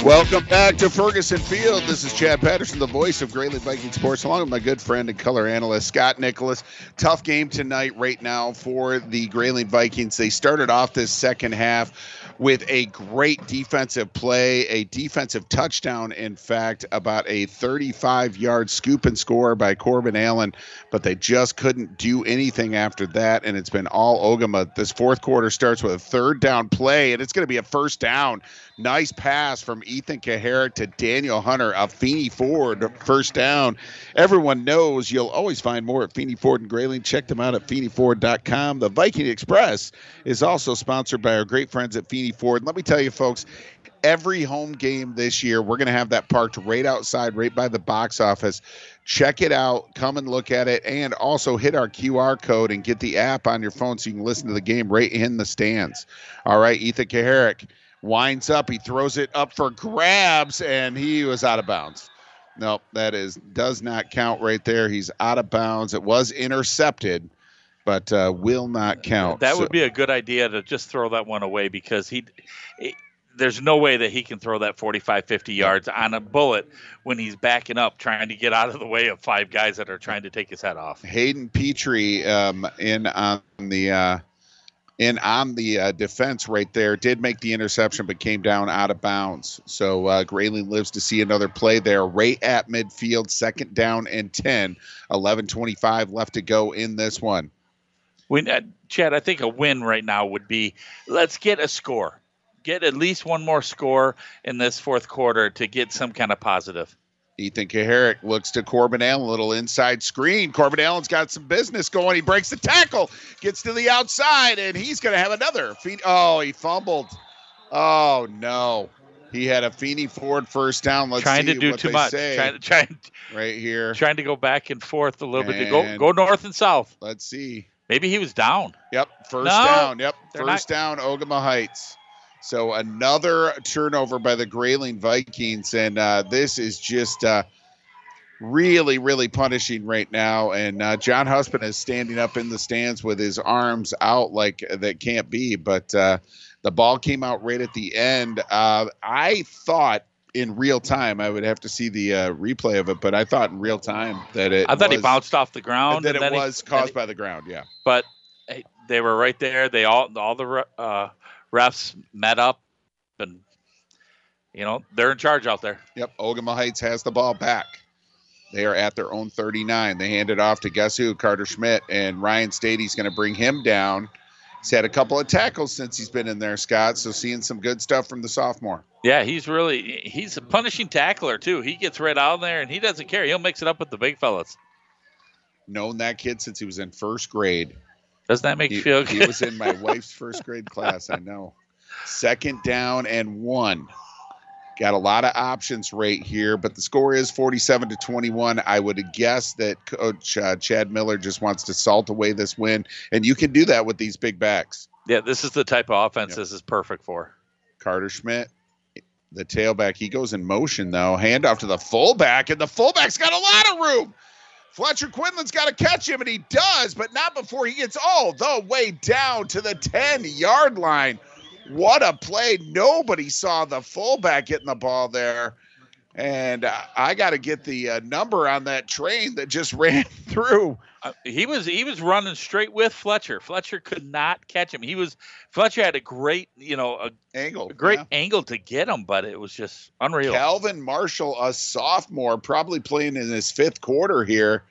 Welcome back to Ferguson Field. This is Chad Patterson, the voice of Grayling Viking Sports, along with my good friend and color analyst Scott Nicholas. Tough game tonight, right now, for the Grayling Vikings. They started off this second half with a great defensive play, a defensive touchdown, in fact, about a 35 yard scoop and score by Corbin Allen, but they just couldn't do anything after that, and it's been all Ogemaw. This fourth quarter starts with a third down play, and it's going to be a first down. Nice pass from Ethan Kaharick to Daniel Hunter, a Feeney Ford first down. Everyone knows you'll always find more at Feeney Ford and Grayling. Check them out at FeeneyFord.com. The Viking Express is also sponsored by our great friends at Feeney Ford. Let me tell you, folks, every home game this year, we're going to have that parked right outside, right by the box office. Check it out. Come and look at it. And also hit our QR code and get the app on your phone so you can listen to the game right in the stands. All right. Ethan Kaharick winds up. He throws it up for grabs, and he was out of bounds. Nope, that is does not count right there. He's out of bounds. It was intercepted, but uh, will not count. That So- would be a good idea to just throw that one away because he, he- there's no way that he can throw that 45, 50 yards on a bullet when he's backing up trying to get out of the way of five guys that are trying to take his head off. Hayden Petrie um, in on the uh, in on the uh, defense right there did make the interception, but came down out of bounds. So uh, Grayling lives to see another play there, right at midfield, second down and 10, 11:25 left to go in this one. When uh, Chad, I think a win right now would be let's get a score, get at least one more score in this fourth quarter to get some kind of positive. Ethan Kaharick looks to Corbin Allen, a little inside screen. Corbin Allen's got some business going. He breaks the tackle, gets to the outside, and he's going to have another. Feet. Oh, he fumbled. Oh no, he had a Feeney Ford first down. Let's trying to do too much, trying, right here, trying to go back and forth a little bit. To go go north and south. Let's see. Maybe he was down. Yep, first No, down. Yep, first down, Ogemaw Heights. So another turnover by the Grayling Vikings, and uh, this is just uh, really, really punishing right now. And uh, John Husband is standing up in the stands with his arms out like that can't be. But uh, the ball came out right at the end. Uh, I thought in real time, I would have to see the uh, replay of it, but I thought in real time that it. I thought he bounced off the ground. That and it then he- was then caused he- by the ground. Yeah. but they were right there. They all all the uh, refs met up, and you know they're in charge out there. Yep, Ogemaw Heights has the ball back. They are at their own 39. They hand it off to guess who? Karter Schmitt. And Ryan Stady's going to bring him down. He's had a couple of tackles since he's been in there, Scott. So seeing some good stuff from the sophomore. Yeah, he's really he's a punishing tackler too. He gets right out there and he doesn't care. He'll mix it up with the big fellas. Known that kid since he was in first grade. Doesn't that make He, you feel he was in my wife's first grade class. I know. Second down and one. Got a lot of options right here, but the score is 47 to 21. I would guess that Coach uh, Chad Miller just wants to salt away this win, and you can do that with these big backs. yeah, this is the type of offense this is perfect for. Karter Schmitt, the tailback, he goes in motion though. Handoff to the fullback, and the fullback's got a lot of room. Fletcher Quinlan's got to catch him, and he does, but not before he gets all the way down to the 10 yard line. What a play. Nobody saw the fullback getting the ball there. And uh, I got to get the uh, number on that train that just ran through. Uh, he was he was running straight with Fletcher. Fletcher could not catch him. He was Fletcher had a great you know a angle, a great yeah. angle to get him, but it was just unreal. Calvin Marshall, a sophomore, probably playing in his fifth quarter here.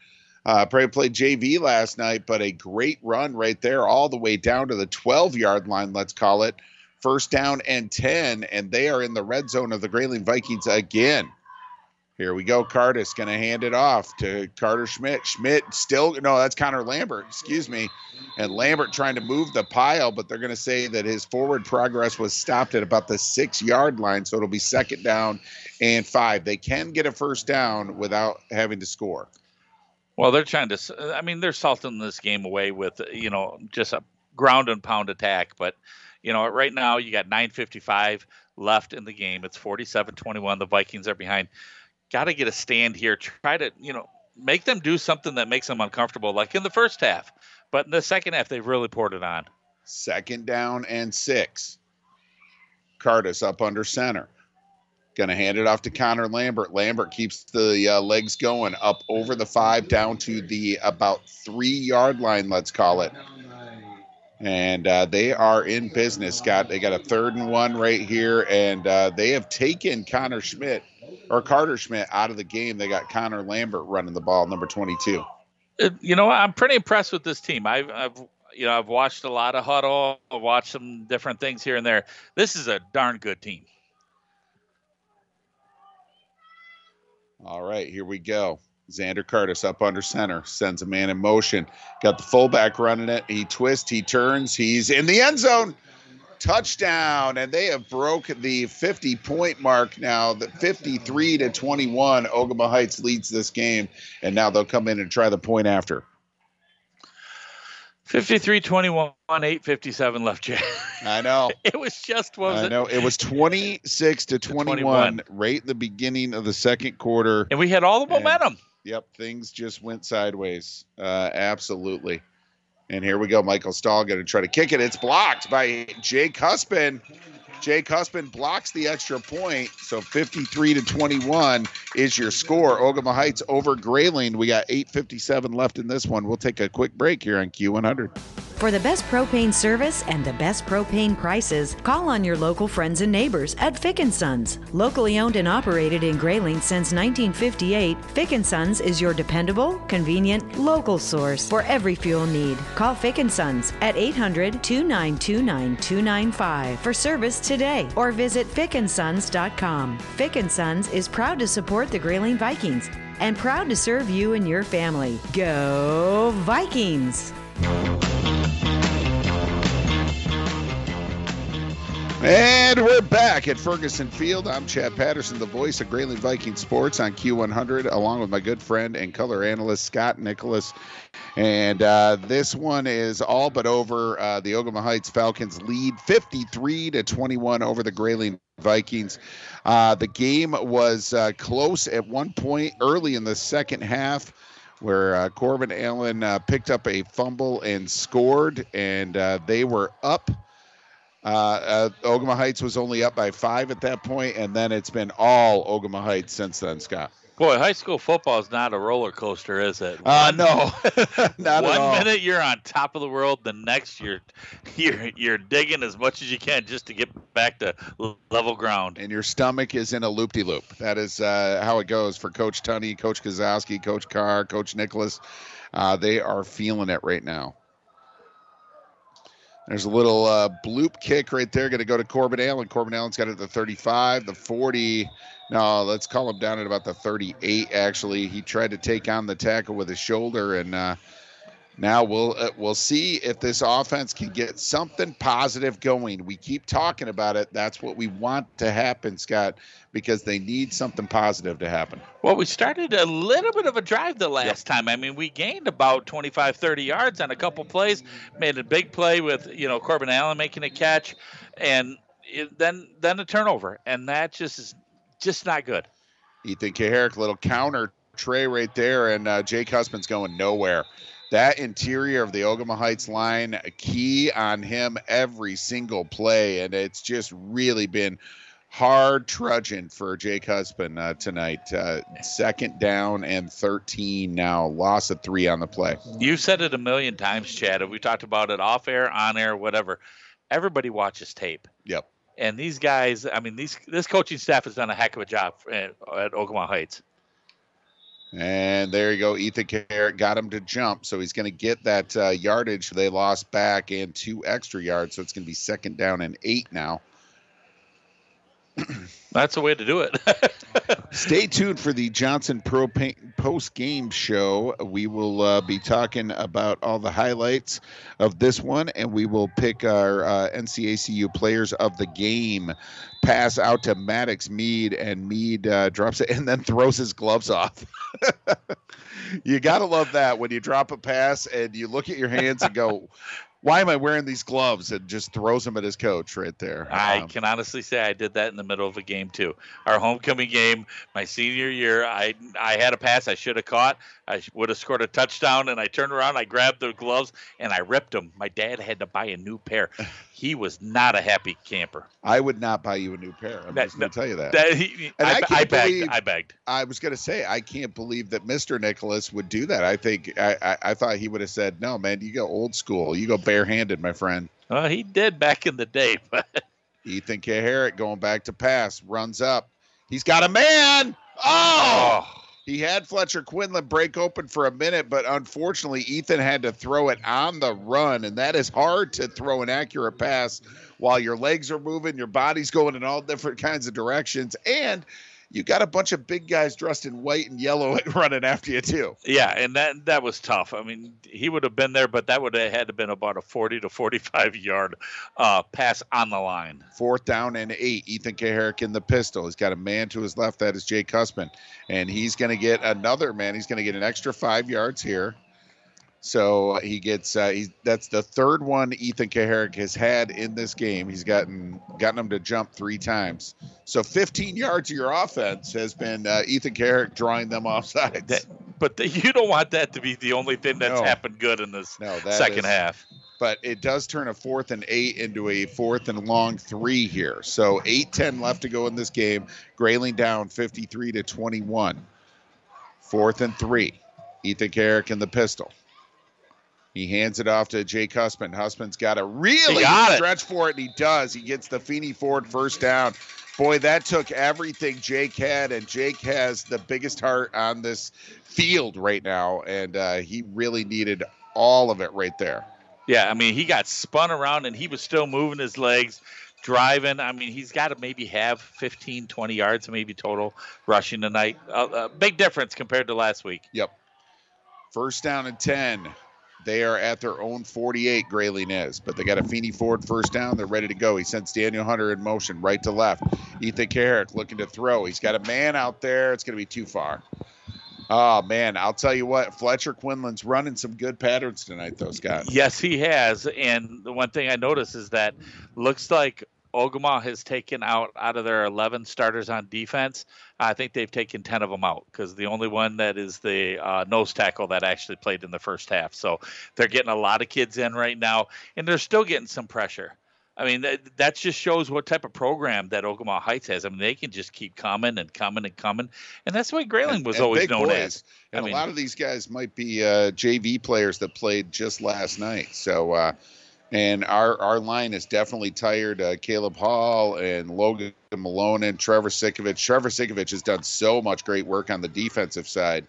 Uh, probably played JV last night, but a great run right there, all the way down to the 12 yard line, let's call it. First down and 10, and they are in the red zone of the Grayling Vikings again. Here we go. Curtis going to hand it off to Karter Schmitt. Schmitt still, no, that's Connor Lambert, excuse me. And Lambert trying to move the pile, but they're going to say that his forward progress was stopped at about the six yard line. So it'll be second down and five. They can get a first down without having to score. Well, they're trying to. I mean, they're salting this game away with you know just a ground and pound attack. But you know, right now you got 9:55 left in the game. It's 47-21. The Vikings are behind. Got to get a stand here. Try to you know make them do something that makes them uncomfortable, like in the first half. But in the second half, they've really poured it on. Second down and six. Curtis up under center. Going to hand it off to Connor Lambert. Lambert keeps the uh, legs going up over the five, down to the about three yard line, let's call it. And uh, they are in business, Scott. They got a third and one right here, and uh, they have taken Connor Schmitt or Karter Schmitt out of the game. They got Connor Lambert running the ball, number 22. Uh, You know, I'm pretty impressed with this team. I've, I've you know I've watched a lot of huddle. I've watched some different things here and there. This is a darn good team. All right, here we go. Xander Curtis up under center, sends a man in motion. Got the fullback running it. He twists, he turns, he's in the end zone. touchdown, and they have broke the 50 point mark now. The 53 to 21, Ogemaw Heights leads this game, and now they'll come in and try the point after. 53 21, 857 left, Jay. I know. it was just, what was I it? know. It was 26 to 21, 21. right in the beginning of the second quarter. And we had all the And- momentum. Yep, things just went sideways. Uh, absolutely. And here we go. Michael Stahl going to try to kick it. It's blocked by Jake Husband. Jake Husband blocks the extra point. So 53 to 21 is your score. Ogemaw Heights over Grayling. We got 8.57 left in this one. We'll take a quick break here on Q100. For the best propane service and the best propane prices, call on your local friends and neighbors at Fick & Sons. Locally owned and operated in Grayling since 1958, Fick & Sons is your dependable, convenient, local source for every fuel need. Call Fick & Sons at 800-292-9295 for service today or visit fickandsons.com. Fick & Sons is proud to support the Grayling Vikings and proud to serve you and your family. Go Vikings! And we're back at Ferguson Field. I'm Chad Patterson, the voice of Grayling Viking Sports on Q100, along with my good friend and color analyst Scott Nicholas. And uh, this one is all but over. Uh, the Ogemaw Heights Falcons lead 53 to 21 over the Grayling Vikings. Uh, the game was uh, close at one point early in the second half where uh, Corbin Allen uh, picked up a fumble and scored, and uh, they were up. Uh, uh, Ogemaw Heights was only up by five at that point, and then it's been all Ogemaw Heights since then, Scott. Boy, high school football is not a roller coaster, is it? Uh, no, not One at all. minute you're on top of the world, the next you're you're you're digging as much as you can just to get back to level ground. And your stomach is in a loop-de-loop. That is uh, how it goes for Coach Tunney, Coach Kazowski, Coach Carr, Coach Nicholas. Uh, they are feeling it right now. There's a little uh, bloop kick right there. Going to go to Corbin Allen. Corbin Allen's got it at the 35, the 40. No, let's call him down at about the 38. Actually, he tried to take on the tackle with his shoulder, and uh, now we'll uh, we'll see if this offense can get something positive going. We keep talking about it. That's what we want to happen, Scott, because they need something positive to happen. Well, we started a little bit of a drive the last time. I mean, we gained about 25, 30 yards on a couple plays, made a big play with, you know, Corbin Allen making a catch, and it, then then a turnover. And that just is just not good. Ethan Kaharick, little counter tray right there, and uh, Jake Husband's going nowhere. That interior of the Ogemaw Heights line, key on him every single play, and it's just really been hard trudging for Jake Husband uh, tonight. Uh, second down and 13 now, loss of three on the play. You've said it a million times, Chad. We talked about it off air, on air, whatever. Everybody watches tape. Yep. And these guys, I mean, these this coaching staff has done a heck of a job at, at Ogemaw Heights. And there you go. Ethan Kaharick got him to jump. So he's going to get that uh, yardage they lost back and two extra yards. So it's going to be second down and eight now. That's the way to do it. Stay tuned for the Johnson Pro post game show. We will uh, be talking about all the highlights of this one, and we will pick our uh, NCACU players of the game. Pass out to Maddox Mead, and Mead uh, drops it and then throws his gloves off. you got to love that when you drop a pass and you look at your hands and go, why am I wearing these gloves? And just throws them at his coach right there. I Um, can honestly say I did that in the middle of a game too. Our homecoming game, my senior year, I I had a pass I should have caught. I would have scored a touchdown, and I turned around, I grabbed the gloves, and I ripped them. My dad had to buy a new pair. He was not a happy camper. I would not buy you a new pair. I'm That- just going to tell you that. that- he- and I- I, I begged, believe, I begged. I was going to say I can't believe that Mr. Nicholas would do that. I think I, I, I thought he would have said, "No, man, you go old school. You go barehanded, my friend." Well, he did back in the day, but Ethan Kaharick going back to pass, runs up. He's got a man. Oh! oh. He had Fletcher Quinlan break open for a minute, but unfortunately, Ethan had to throw it on the run, and that is hard to throw an accurate pass while your legs are moving, your body's going in all different kinds of directions, and you got a bunch of big guys dressed in white and yellow running after you too. Yeah, and that that was tough. I mean, he would have been there, but that would have had to been about a 40 to 45 yard uh, pass on the line. Fourth down and eight. Ethan Kaharick in the pistol. He's got a man to his left. That is Jake Husband. And he's going to get another man. He's going to get an extra five yards here. So he gets uh, he's that's the third one Ethan Kaharick has had in this game. He's gotten gotten him to jump three times. So 15 yards of your offense has been uh, Ethan Kaharick drawing them offside. That, but the, you don't want that to be the only thing that's No. happened good in this No, second is- half. but it does turn a fourth and eight into a fourth and long three here. So 8-10 left to go in this game. Grayling down 53 to 21. Fourth and three. Ethan Kaharick in the pistol. He hands it off to Jake Husband. Husband's got a really got stretch for it, and he does. He gets the Feeney Ford first down. Boy, that took everything Jake had, and Jake has the biggest heart on this field right now, and uh, he really needed all of it right there. Yeah, I mean, he got spun around and he was still moving his legs, driving. I mean, he's got to maybe have 15, 20 yards maybe total rushing tonight. A uh, big difference compared to last week. Yep. First down and 10. They are at their own 48, Grayling is, but they got a Feeney Ford first down. They're ready to go. He sends Daniel Hunter in motion right to left. Ethan Kaharick looking to throw. He's got a man out there. It's going to be too far. Oh, man. I'll tell you what. Fletcher Quinlan's running some good patterns tonight, though, Scott. Yes, he has. And the one thing I noticed is that looks like Ogemaw has taken out out of their 11 starters on defense. I think they've taken 10 of them out because the only one that is the uh, nose tackle that actually played in the first half. So they're getting a lot of kids in right now, and they're still getting some pressure. I mean, that, that just shows what type of program that Ogemaw Heights has. I mean, they can just keep coming and coming and coming, and that's what Grayling was And always known boys. as. I And mean- a lot of these guys might be uh, JV players that played just last night. So, uh, and our our line is definitely tired. Uh, Caleb Hall and Logan Malone and Trevor Sikovich. Trevor Sikovich has done so much great work on the defensive side,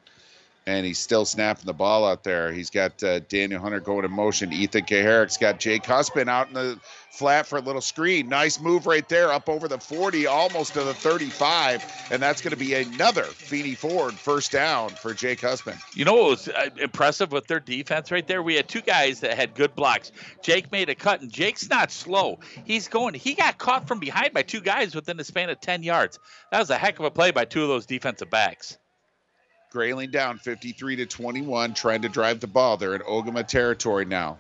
and he's still snapping the ball out there. He's got uh, Daniel Hunter going in motion. Ethan Kaharick's got Jake Husband out in the flat for a little screen. Nice move right there, up over the 40, almost to the 35, and that's going to be another Feeney Ford first down for Jake Husband. You know what was uh, impressive with their defense right there? We had two guys that had good blocks. Jake made a cut, and Jake's not slow. He's going. He got caught from behind by two guys within the span of ten yards. That was a heck of a play by two of those defensive backs. Grayling down 53 to 21, trying to drive the ball. They're in Ogemaw territory now.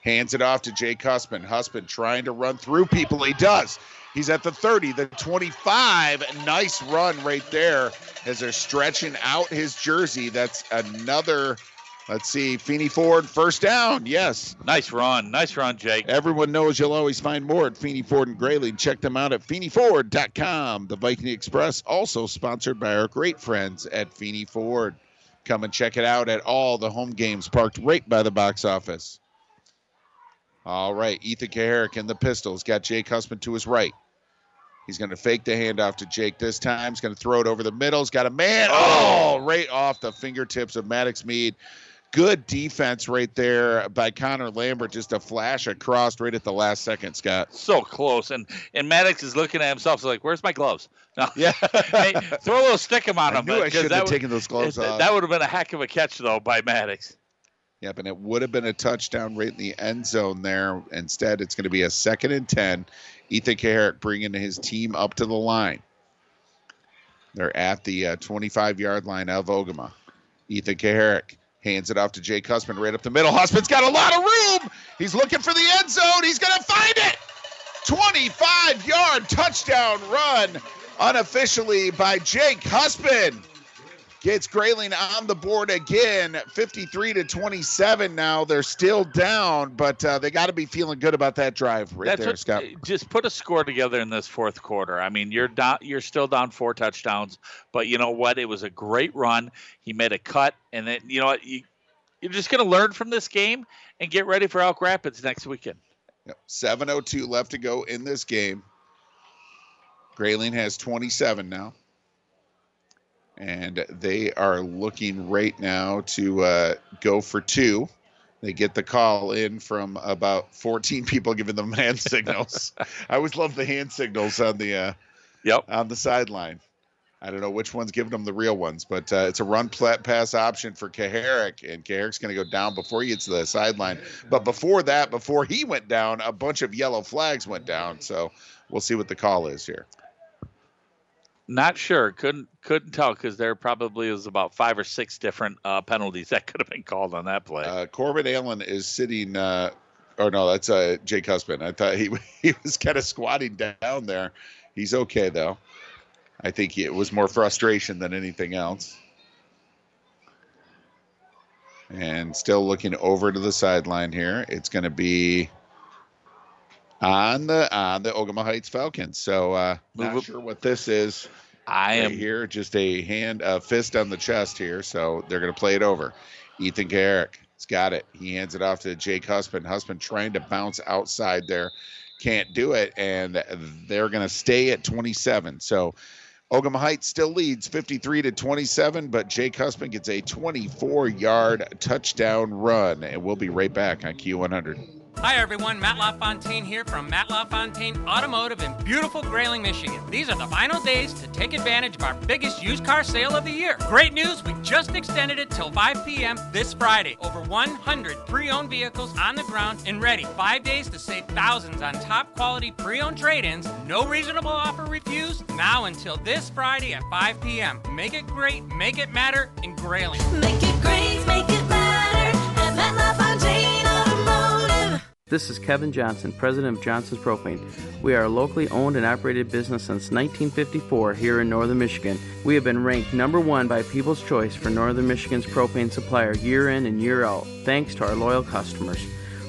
Hands it off to Jake Husband. Husband trying to run through people. He does. He's at the 30, the 25. Nice run right there as they're stretching out his jersey. That's another, let's see, Feeney Ford first down. Yes. Nice run. Nice run, Jake. Everyone knows you'll always find more at Feeney Ford and Grayling. Check them out at FeeneyFord.com. The Viking Express, also sponsored by our great friends at Feeney Ford. Come and check it out at all the home games parked right by the box office. All right, Ethan Kaharick in the pistols. Got Jake Husband to his right. He's going to fake the handoff to Jake this time. He's going to throw it over the middle. He's got a man. Oh, right off the fingertips of Maddox Mead. Good defense right there by Connor Lambert. Just a flash across right at the last second, Scott. So close, and and Maddox is looking at himself. He's like, "Where's my gloves?" No. Yeah. hey, throw a little stick 'em on I him. knew I shouldn't have would- taken those gloves that- off. That would have been a heck of a catch, though, by Maddox. Yep, and it would have been a touchdown right in the end zone there. Instead, it's going to be a second and 10. Ethan Kaharick bringing his team up to the line. They're at the uh, 25 yard line of Ogemaw. Ethan Kaharick hands it off to Jake Husband right up the middle. Husband's got a lot of room. He's looking for the end zone. He's going to find it. 25 yard touchdown run unofficially by Jake Husband gets Grayling on the board again 53 to 27 now they're still down but uh, they got to be feeling good about that drive right That's there what- scott Just put a score together in this fourth quarter. I mean, you're down. You're still down four touchdowns, but you know what? It was a great run. He made a cut, and then you know what? You, you're just going to learn from this game and get ready for Elk Rapids next weekend. Yep. 702 left to go in this game Grayling has 27 now and they are looking right now to uh, go for two they get the call in from about 14 people giving them hand signals i always love the hand signals on the uh, yep on the sideline I don't know which one's giving them the real ones, but uh, it's a run pass option for Kaharick, and Kaharick's going to go down before he gets to the sideline. But before that, before he went down, a bunch of yellow flags went down. So we'll see what the call is here. Not sure. Couldn't couldn't tell because there probably was about five or six different uh, penalties that could have been called on that play. Uh, Corbin Allen is sitting. Uh, oh no, that's uh, Jake Husband. I thought he he was kind of squatting down there. He's okay though. I think it was more frustration than anything else. And still looking over to the sideline here. It's going to be on the on the Ogemaw Heights Falcons. So uh, not sure what this is. I right am here, just a hand, a fist on the chest here. So they're going to play it over. Ethan Kaharick has got it. He hands it off to Jake Husband. Husband trying to bounce outside there, can't do it, and they're going to stay at 27. So Ogemaw Heights still leads 53 to 27, but Jake Husband gets a 24 yard touchdown run. And we'll be right back on Q100. Hi everyone, Matt LaFontaine here from Matt LaFontaine Automotive in beautiful Grayling, Michigan. These are the final days to take advantage of our biggest used car sale of the year. Great news, we just extended it till 5 p.m. this Friday. Over 100 pre-owned vehicles on the ground and ready. Five days to save thousands on top quality pre-owned trade-ins. No reasonable offer refused. Now until this Friday at 5 p.m. Make it great, make it matter in Grayling. Make it great, This is Kevin Johnson, president of Johnson's Propane. We are a locally owned and operated business since 1954 here in northern Michigan. We have been ranked number one by People's Choice for northern Michigan's propane supplier year in and year out, thanks to our loyal customers.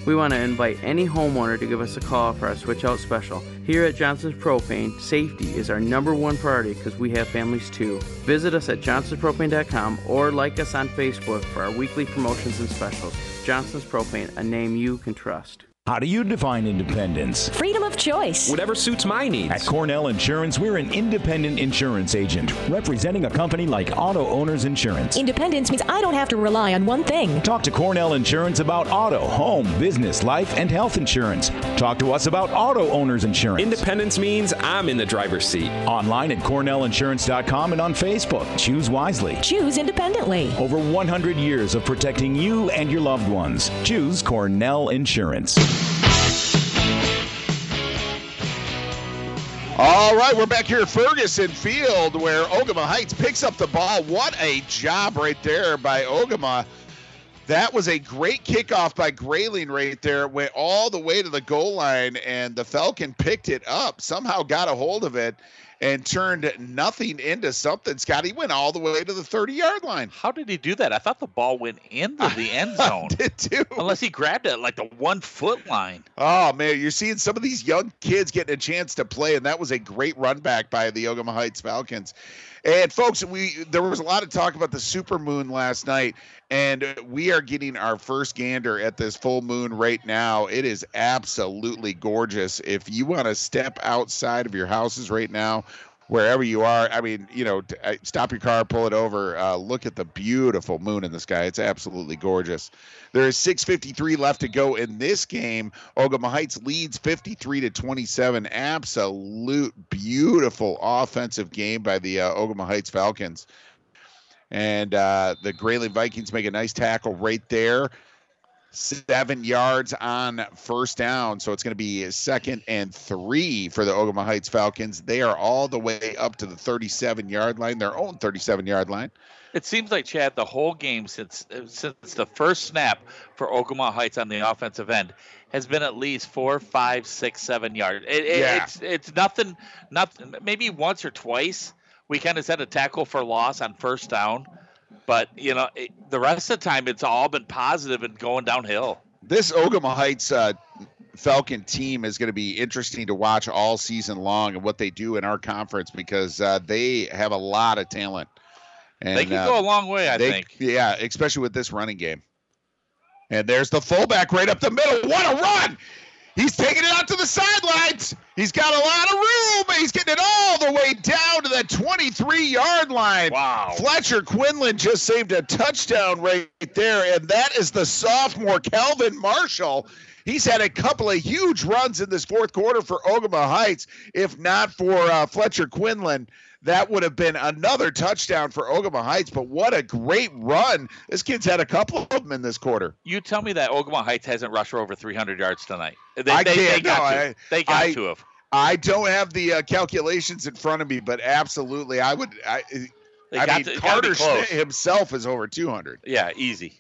We want to invite any homeowner to give us a call for our switch out special. Here at Johnson's Propane, safety is our number one priority because we have families too. Visit us at johnsonspropane.com or like us on Facebook for our weekly promotions and specials. Johnson's Propane, a name you can trust. How do you define independence? Freedom of choice. Whatever suits my needs. At Cornell Insurance, we're an independent insurance agent representing a company like Auto Owners Insurance. Independence means I don't have to rely on one thing. Talk to Cornell Insurance about auto, home, business, life, and health insurance. Talk to us about Auto Owners Insurance. Independence means I'm in the driver's seat. Online at cornellinsurance.com and on Facebook. Choose wisely. Choose independently. Over 100 years of protecting you and your loved ones. Choose Cornell Insurance. All right, we're back here at Ferguson Field where Ogemaw Heights picks up the ball. What a job right there by Ogemaw. That was a great kickoff by Grayling right there. Went all the way to the goal line, and the Falcon picked it up, somehow got a hold of it, and turned nothing into something. Scott, he went all the way to the 30 yard line. How did he do that? I thought the ball went into the end zone. did too. Unless he grabbed it like the one foot line. Oh man, you're seeing some of these young kids getting a chance to play, and that was a great run back by the Ogemaw Heights Falcons. And folks, we there was a lot of talk about the super moon last night, and we are getting our first gander at this full moon right now. It is absolutely gorgeous. If you want to step outside of your houses right now, wherever you are, I mean, you know, uh, stop your car, pull it over, uh, look at the beautiful moon in the sky. It's absolutely gorgeous. There is 6:53 left to go in this game. Ogemaw Heights leads 53 to 27. Absolute beautiful offensive game by the uh, Ogemaw Heights Falcons. And uh, the Grayling Vikings make a nice tackle right there. Seven yards on first down. So it's going to be second and three for the Ogemaw Heights Falcons. They are all the way up to the 37 yard line, their own 37 yard line. It seems like Chad, the whole game since since the first snap for Ogemaw Heights on the offensive end has been at least four, five, six, seven yards. It, it- Yeah. It's it's nothing, nothing. Maybe once or twice we kind of set a tackle for loss on first down, but you know it, the rest of the time it's all been positive and going downhill. this Ogemaw Heights uh, Falcon team is going to be interesting to watch all season long and what they do in our conference because uh, they have a lot of talent. And, they can uh, go a long way, I they- think. Yeah, especially with this running game. And there's the fullback right up the middle. What a run! He's taking it out to the sidelines. He's got a lot of room. But he's getting it all the way down to that 23 yard line. Wow. Fletcher Quinlan just saved a touchdown right there. And that is the sophomore Calvin Marshall. He's had a couple of huge runs in this fourth quarter for Ogemaw Heights. If not for uh, Fletcher Quinlan, that would have been another touchdown for Ogemaw Heights. But what a great run! This kid's had a couple of them in this quarter. You tell me that Ogemaw Heights hasn't rushed for over 300 yards tonight. They, I they, can't. they got no, to. I- they got I- to have. I don't have the uh, calculations in front of me, but absolutely, I would. I, They I mean, to- Karter himself is over 200. Yeah, easy.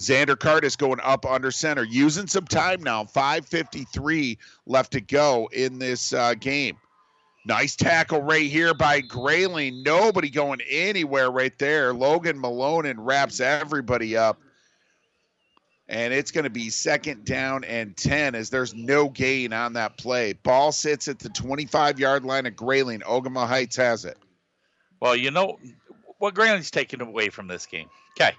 Xander Curtis going up under center, using some time now. 5:53 left to go in this uh, game. Nice tackle right here by Grayling. Nobody going anywhere right there. Logan Malone and wraps everybody up. And it's going to be second down and 10 as there's no gain on that play. Ball sits at the 25 yard line of Grayling. Ogemaw Heights has it. Well, you know what Grayling's taken away from this game. Okay.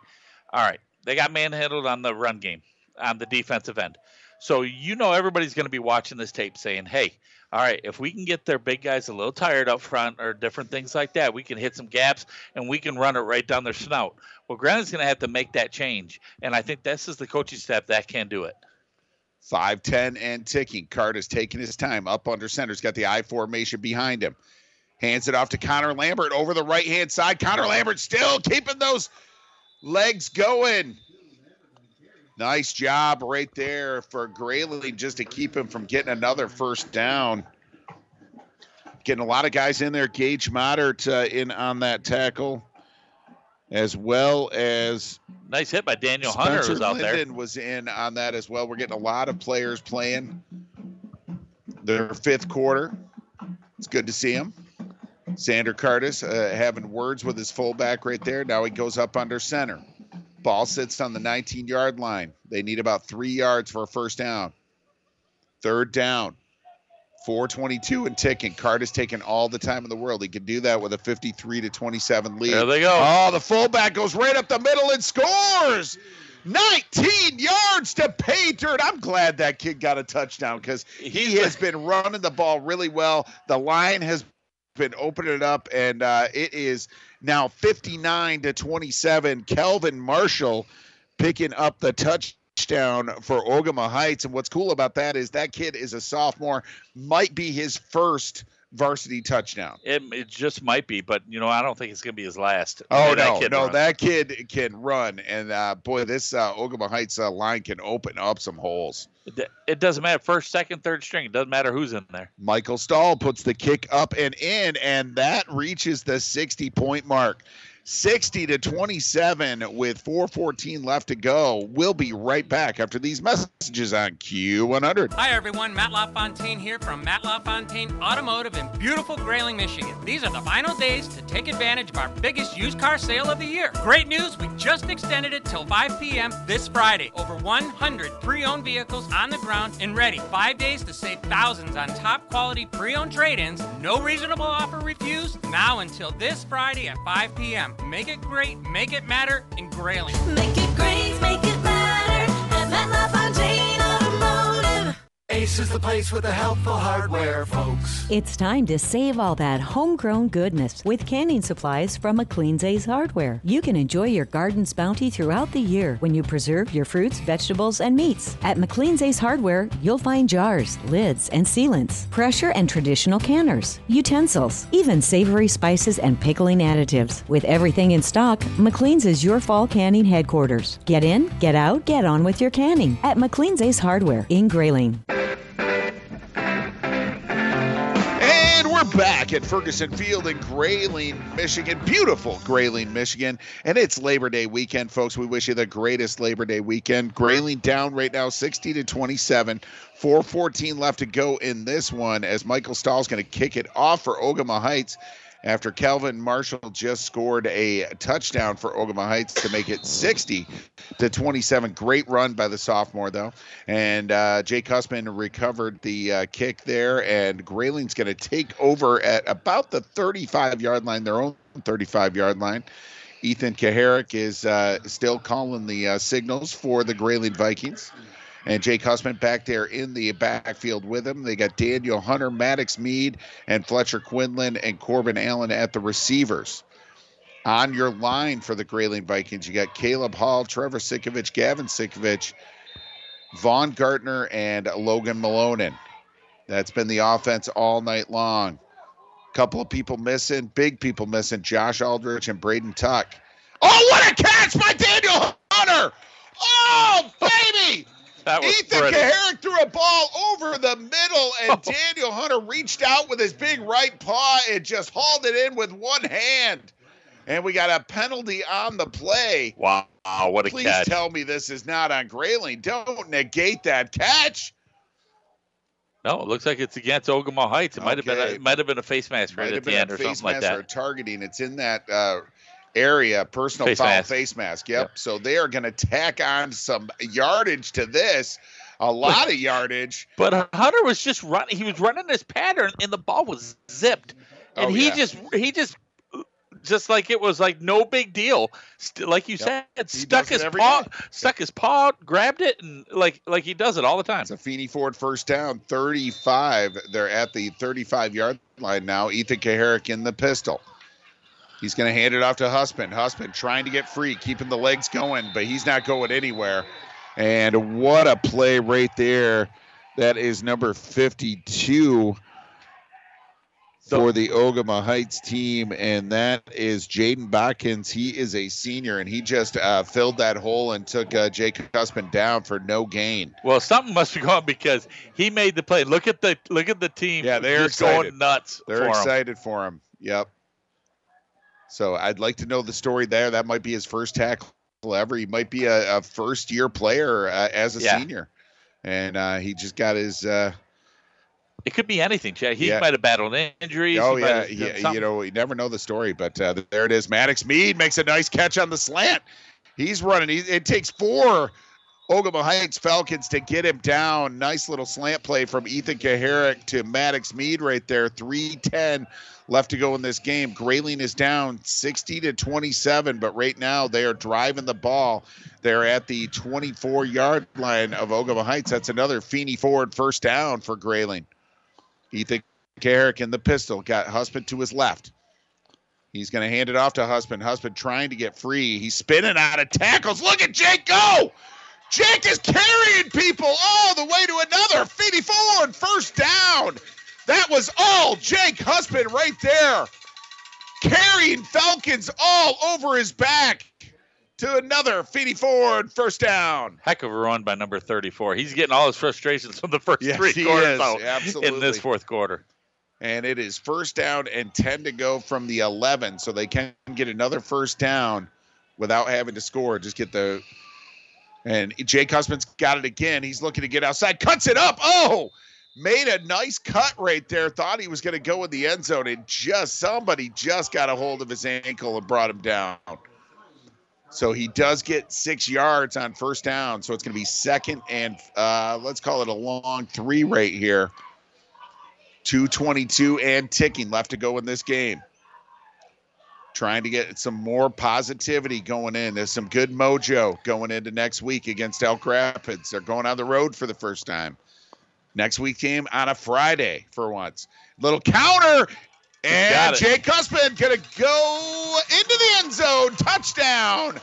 All right. They got manhandled on the run game, on the defensive end. So you know everybody's going to be watching this tape saying, hey, all right, if we can get their big guys a little tired up front or different things like that, we can hit some gaps and we can run it right down their snout. Well, Grayling's going to have to make that change. And I think this is the coaching staff that can do it. 5'10 and ticking. Card is taking his time up under center. He's got the I formation behind him. Hands it off to Connor Lambert over the right hand side. Connor Lambert still keeping those legs going. Nice job right there for Grayling just to keep him from getting another first down. Getting a lot of guys in there. Gage Moddert uh, in on that tackle, as well as Nice hit by Daniel Hunter was out there. Linden was in on that as well. We're getting a lot of players playing their fifth quarter. It's good to see him. Xander Curtis uh, having words with his fullback right there. Now he goes up under center. Ball sits on the 19 yard line. They need about three yards for a first down. Third down. 422 and ticking. Curtis taking all the time in the world. He can do that with a 53 to 27 lead. There they go. Oh, the fullback goes right up the middle and scores. 19 yards to pay dirt. I'm glad that kid got a touchdown because he has been running the ball really well. The line has been opening it up, and uh, it is now 59 to 27. Kelvin Marshall picking up the touchdown for Ogemaw Heights. And what's cool about that is that kid is a sophomore, might be his first varsity touchdown. It, it just might be, but you know I don't think it's going to be his last. Oh that no, kid no, runs. that kid can run, and uh, boy, this uh, Ogemaw Heights uh, line can open up some holes. It, it doesn't matter first, second, third string. It doesn't matter who's in there. Michael Stahl puts the kick up and in, and that reaches the 60 point mark. 60 to 27 with 414 left to go. We'll be right back after these messages on Q100. Hi everyone, Matt LaFontaine here from Matt LaFontaine Automotive in beautiful Grayling, Michigan. These are the final days to take advantage of our biggest used car sale of the year. Great news, we just extended it till 5 p.m. this Friday. Over 100 pre-owned vehicles on the ground and ready. Five days to save thousands on top quality pre-owned trade-ins. No reasonable offer refused. Now until this Friday at 5 p.m. Make it great, make it matter in Grayling. Make it great, make it Ace is the place with the helpful hardware, folks. It's time to save all that homegrown goodness with canning supplies from McLean's Ace Hardware. You can enjoy your garden's bounty throughout the year when you preserve your fruits, vegetables, and meats. At McLean's Ace Hardware, you'll find jars, lids, and sealants, pressure and traditional canners, utensils, even savory spices and pickling additives. With everything in stock, McLean's is your fall canning headquarters. Get in, get out, get on with your canning at McLean's Ace Hardware in Grayling. Back at Ferguson Field in Grayling, Michigan. Beautiful Grayling, Michigan. And it's Labor Day weekend, folks. We wish you the greatest Labor Day weekend. Grayling down right now 60 to 27. 414 left to go in this one as Michael Stahl's going to kick it off for Ogemaw Heights after Calvin Marshall just scored a touchdown for Ogemaw Heights to make it 60 to 27. Great run by the sophomore, though. And uh, Jake Husband recovered the uh, kick there, and Grayling's going to take over at about the 35 yard line, their own 35 yard line. Ethan Kaharick is uh, still calling the uh, signals for the Grayling Vikings. And Jake Husband back there in the backfield with him. They got Daniel Hunter, Maddox Mead, and Fletcher Quinlan and Corbin Allen at the receivers. On your line for the Grayling Vikings, you got Caleb Hall, Trevor Sikovich, Gavin Sikovich, Vaughn Gartner and Logan Malonen. That's been the offense all night long. Couple of people missing, big people missing. Josh Aldrich and Braden Tuck. Oh, what a catch by Daniel Hunter! Oh, baby! That was Ethan pretty. Kaharick threw a ball over the middle, and Daniel Hunter reached out with his big right paw and just hauled it in with one hand. And we got a penalty on the play. Wow, what a Please catch. tell me this is not on Grayling. Don't negate that catch. No, it looks like it's against Ogemaw Heights. It might have been a, it might have been a face mask right Might at the end or something like mask or targeting. It's in that uh, area, personal Face foul mask. face mask. Yep. So they are going to tack on some yardage to this, a lot of yardage. But Hunter was just running. He was running this pattern, and the ball was zipped, and Oh, he yeah. just he just just like it was like no big deal. St- like you Yep. said, He stuck his paw, day. stuck his paw, grabbed it, and like like he does it all the time. It's a Feeney Ford first down, 35. They're at the 35 yard line now. Ethan Kaharick in the pistol. He's going to hand it off to Husband. Husband trying to get free, keeping the legs going, but he's not going anywhere. And what a play right there. That is number 52 for the Ogemaw Heights team, and that is Jaden Botkins. He is a senior, and he just uh, filled that hole and took uh, Jake Husband down for no gain. Well, something must be going because he made the play. Look at the look at the team. Yeah, they're excited. going nuts. They're for him. excited for him. Yep. So I'd like to know the story there. That might be his first tackle ever. He might be a, a first year player uh, as a Yeah. senior, and uh, he just got his. Uh, It could be anything, Chad. He Yeah. might have battled injuries. oh yeah, yeah, you know, you never know the story, but uh, there it is. Maddox Mead makes a nice catch on the slant. He's running. He, it takes four Ogemaw Heights Falcons to get him down. Nice little slant play from Ethan Kaharick to Maddox Mead right there. 310 left to go in this game. Grayling is down 60 to 27, but right now they are driving the ball. They're at the 24 yard line of Ogemaw Heights. That's another Feeney Ford first down for Grayling. Ethan Kaharick in the pistol got Husband to his left. He's going to hand it off to Husband. Husband trying to get free. He's spinning out of tackles. Look at Jake go! Jake is carrying people all the way to another. Feeney Ford, first down. That was all Jake Husband right there. Carrying Falcons all over his back to another Feeney Ford, first down. Heck of a run by number 34. He's getting all his frustrations from the first Yes, three quarters out in this fourth quarter. and it is first down and 10 to go from the 11 so they can get another first down without having to score just get the and jake husband's got it again. He's looking to get outside. Cuts it up. Oh made a nice cut right there. Thought he was going to go in the end zone and just somebody just got a hold of his ankle and brought him down. So he does get six yards on first down. So it's going to be second and uh, let's call it a long three right here. 222 and ticking. Left to go in this game. Trying to get some more positivity going in. There's some good mojo going into next week against Elk Rapids. They're going on the road for the first time. Next week game on a Friday for once. Little counter. And Got it. Jake Husband going to go into the end zone. Touchdown.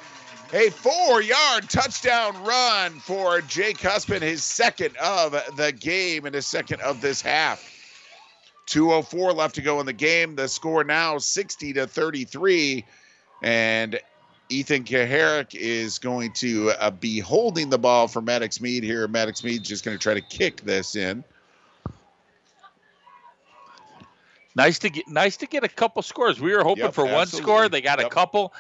A four yard touchdown run for Jake Husband, his second of the game and his second of this half. 204 left to go in the game. The score now 60 to 33. And Ethan Kaharick is going to uh, be holding the ball for Maddox Mead here. Maddox Mead just going to try to kick this in. Nice to get nice to get a couple scores. We were hoping Yep, for one score. They got a couple.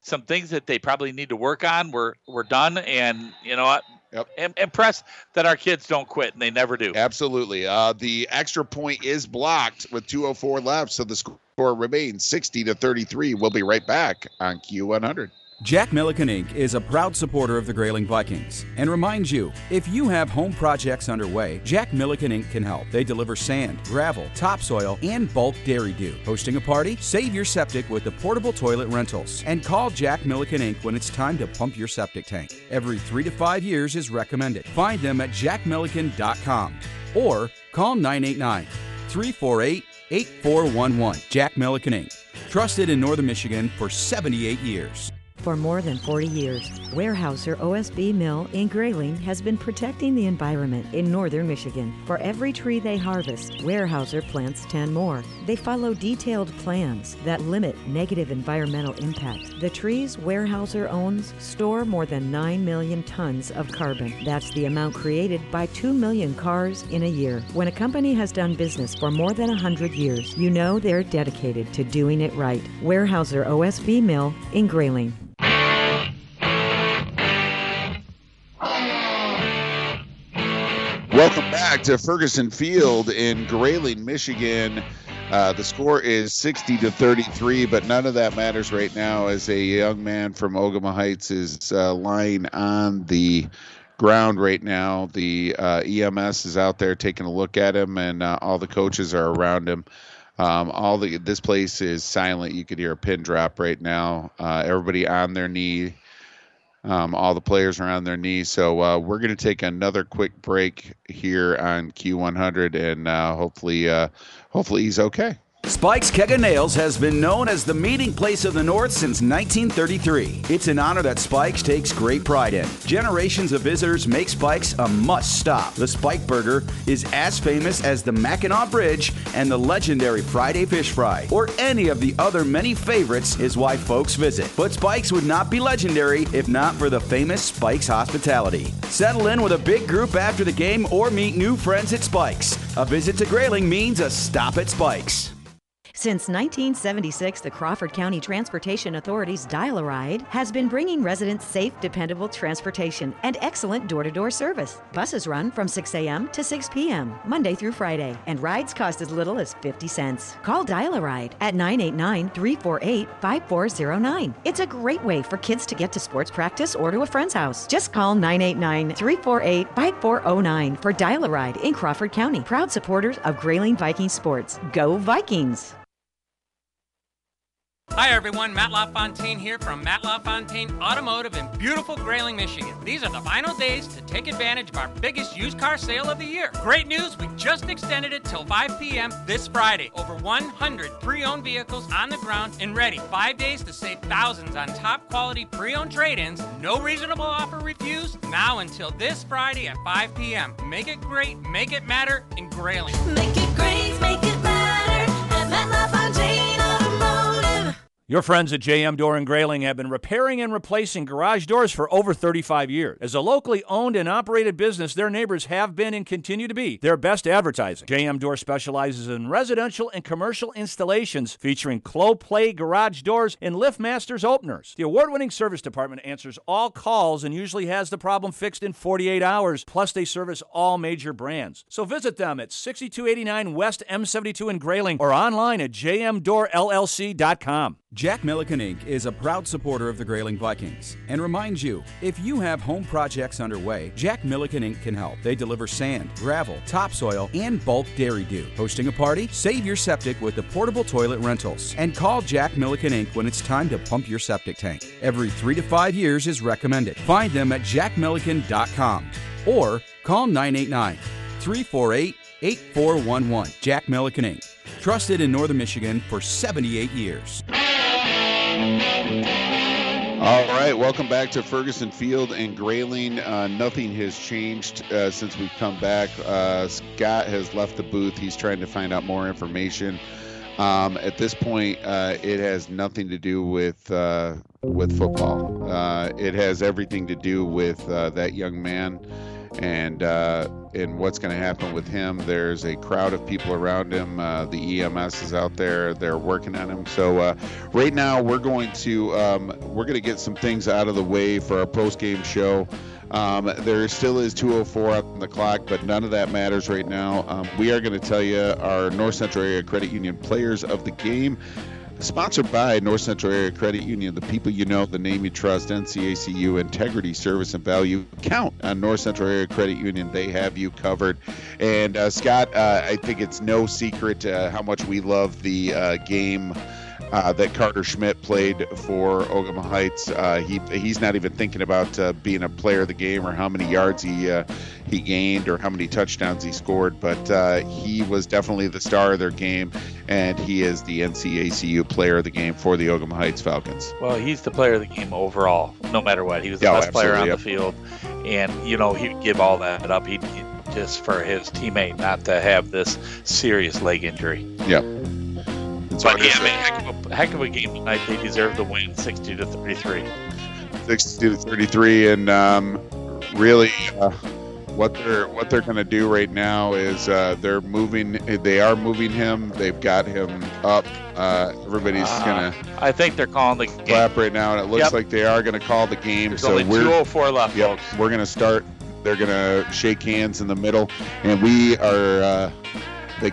Some things that they probably need to work on were were done, and you know what? Yep. I'm impressed that our kids don't quit, and they never do. Absolutely. Uh, the extra point is blocked with 204 left, so the score remains 60 to 33. We'll be right back on Q100. Jack Milliken Inc. is a proud supporter of the Grayling Vikings and reminds you if you have home projects underway, Jack Milliken Inc. can help. They deliver sand, gravel, topsoil, and bulk Dairy Doo. Hosting a party? Save your septic with the portable toilet rentals. And call Jack Milliken Inc. when it's time to pump your septic tank. Every three to five years is recommended. Find them at jackmilliken.com or call 989 348 8411. Jack Milliken Inc. Trusted in Northern Michigan for 78 years. For more than 40 years, Weyerhaeuser OSB Mill in Grayling has been protecting the environment in northern Michigan. For every tree they harvest, Weyerhaeuser plants 10 more. They follow detailed plans that limit negative environmental impact. The trees Weyerhaeuser owns store more than 9 million tons of carbon. That's the amount created by 2 million cars in a year. When a company has done business for more than 100 years, you know they're dedicated to doing it right. Weyerhaeuser OSB Mill in Grayling. Welcome back to Ferguson Field in Grayling, Michigan. Uh, the score is 60 to 33, but none of that matters right now as a young man from Ogemaw Heights is uh, lying on the ground right now. The uh, EMS is out there taking a look at him, and uh, all the coaches are around him. Um, all the this place is silent. You could hear a pin drop right now. Uh, everybody on their knee. Um, all the players are on their knees. So uh, we're going to take another quick break here on Q100, and uh, hopefully, uh, hopefully he's okay. Spike's Keg of Nails has been known as the meeting place of the North since 1933. It's an honor that Spike's takes great pride in. Generations of visitors make Spike's a must stop. The Spike Burger is as famous as the Mackinac Bridge and the legendary Friday Fish Fry, or any of the other many favorites, is why folks visit. But Spike's would not be legendary if not for the famous Spike's hospitality. Settle in with a big group after the game or meet new friends at Spike's. A visit to Grayling means a stop at Spike's. Since 1976, the Crawford County Transportation Authority's Dial a Ride has been bringing residents safe, dependable transportation and excellent door to door service. Buses run from 6 a.m. to 6 p.m., Monday through Friday, and rides cost as little as 50 cents. Call Dial a Ride at 989 348 5409. It's a great way for kids to get to sports practice or to a friend's house. Just call 989 348 5409 for Dial a Ride in Crawford County. Proud supporters of Grayling Viking Sports. Go Vikings! Hi everyone, Matt LaFontaine here from Matt LaFontaine Automotive in beautiful Grayling, Michigan. These are the final days to take advantage of our biggest used car sale of the year. Great news, we just extended it till 5 p.m. this Friday. Over 100 pre-owned vehicles on the ground and ready. Five days to save thousands on top quality pre-owned trade-ins. No reasonable offer refused. Now until this Friday at 5 p.m. Make it great, make it matter in Grayling. Make it great, make it Your friends at JM Door and Grayling have been repairing and replacing garage doors for over 35 years. As a locally owned and operated business, their neighbors have been and continue to be their best advertising. JM Door specializes in residential and commercial installations featuring Clopay garage doors and LiftMasters openers. The award-winning service department answers all calls and usually has the problem fixed in 48 hours. Plus, they service all major brands. So visit them at 6289 West M72 in Grayling or online at jmdoorllc.com. Jack Milliken Inc. is a proud supporter of the Grayling Vikings and reminds you if you have home projects underway, Jack Milliken Inc. can help. They deliver sand, gravel, topsoil, and bulk Dairy Doo. Hosting a party? Save your septic with the portable toilet rentals. And call Jack Milliken Inc. when it's time to pump your septic tank. Every three to five years is recommended. Find them at jackmilliken.com or call 989 348 8411. Jack Milliken Inc. Trusted in Northern Michigan for 78 years. All right, welcome back to Ferguson Field and Grayling. Uh, nothing has changed uh, since we've come back. Uh, Scott has left the booth. He's trying to find out more information. Um, at this point, uh, it has nothing to do with uh, with football. Uh, it has everything to do with that young man and uh, and what's going to happen with him. There's a crowd of people around him. Uh, the EMS is out there. They're working on him. So uh, right now we're going to um, we're going to get some things out of the way for our post game show. Um, there still is 204 up on the clock, but none of that matters right now. Um, we are going to tell you our North Central Area Credit Union players of the game. Sponsored by North Central Area Credit Union, the people you know, the name you trust, NCACU, integrity, service, and value. Count on North Central Area Credit Union. They have you covered. And uh, Scott, uh, I think it's no secret uh, how much we love the uh, game uh, that Karter Schmitt played for Ogemaw Heights. Uh, he he's not even thinking about uh, being a player of the game or how many yards he uh, he gained or how many touchdowns he scored, but uh, he was definitely the star of their game, and he is the NCACU player of the game for the Ogemaw Heights Falcons. Well, he's the player of the game overall, no matter what. He was the Yeah, best player on the field, and you know he'd give all that up. He'd just for his teammate not to have this serious leg injury. Yep. But yeah, I mean, heck of, a, heck of a game tonight. They deserve the win, sixty to thirty-three. 60 to 33 and um, really uh, what they're what they're going to do right now is uh, they're moving they are moving him they've got him up uh, everybody's Ah, going to I think they're calling the game. clap right now and it looks Yep. like they are going to call the game There's so only we're 204 left, yep, folks. we're going to start they're going to shake hands in the middle and we are uh, the,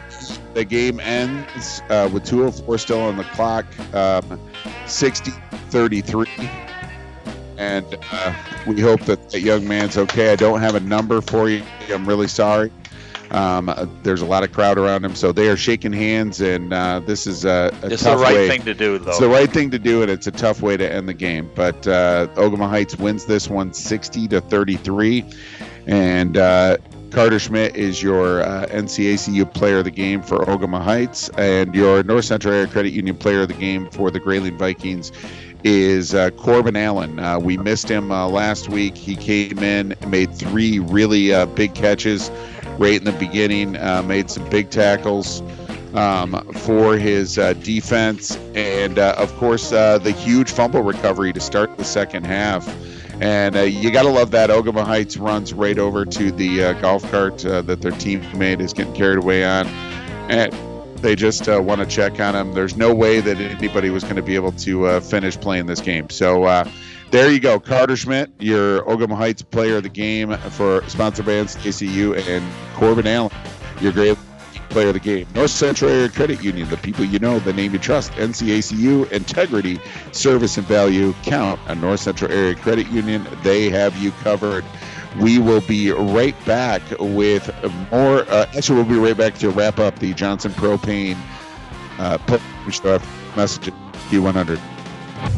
the game ends uh, with 204 still on the clock um, 60 33 and uh, we hope that that young man's okay. I don't have a number for you. I'm really sorry. Um, uh, there's a lot of crowd around him, so they are shaking hands, and uh, this is a, a It's the right way. thing to do, though. It's the right thing to do, and it's a tough way to end the game. But uh, Ogemaw Heights wins this one, 60 to 33, and uh, Karter Schmitt is your uh, NCACU Player of the Game for Ogemaw Heights, and your North Central Area Credit Union Player of the Game for the Grayling Vikings is uh, Corbin Allen. Uh, we missed him uh, last week. He came in, and made three really uh, big catches right in the beginning, uh, made some big tackles um, for his uh, defense, and of course the huge fumble recovery to start the second half. And uh, you got to love that. Ogemaw Heights runs right over to the uh, golf cart uh, that their teammate is getting carried away on, and they just uh, want to check on him. There's no way that anybody was going to be able to uh, finish playing this game. So uh, there you go, Karter Schmitt, your Ogemaw Heights Player of the Game for sponsored by NCACU, and Corbin Allen, your great player of the game. North Central Area Credit Union, the people you know, the name you trust. NCACU, integrity, service, and value count on North Central Area Credit Union. They have you covered. We will be right back with more. Uh, actually, we'll be right back to wrap up the Johnson Propane uh, message at Q100.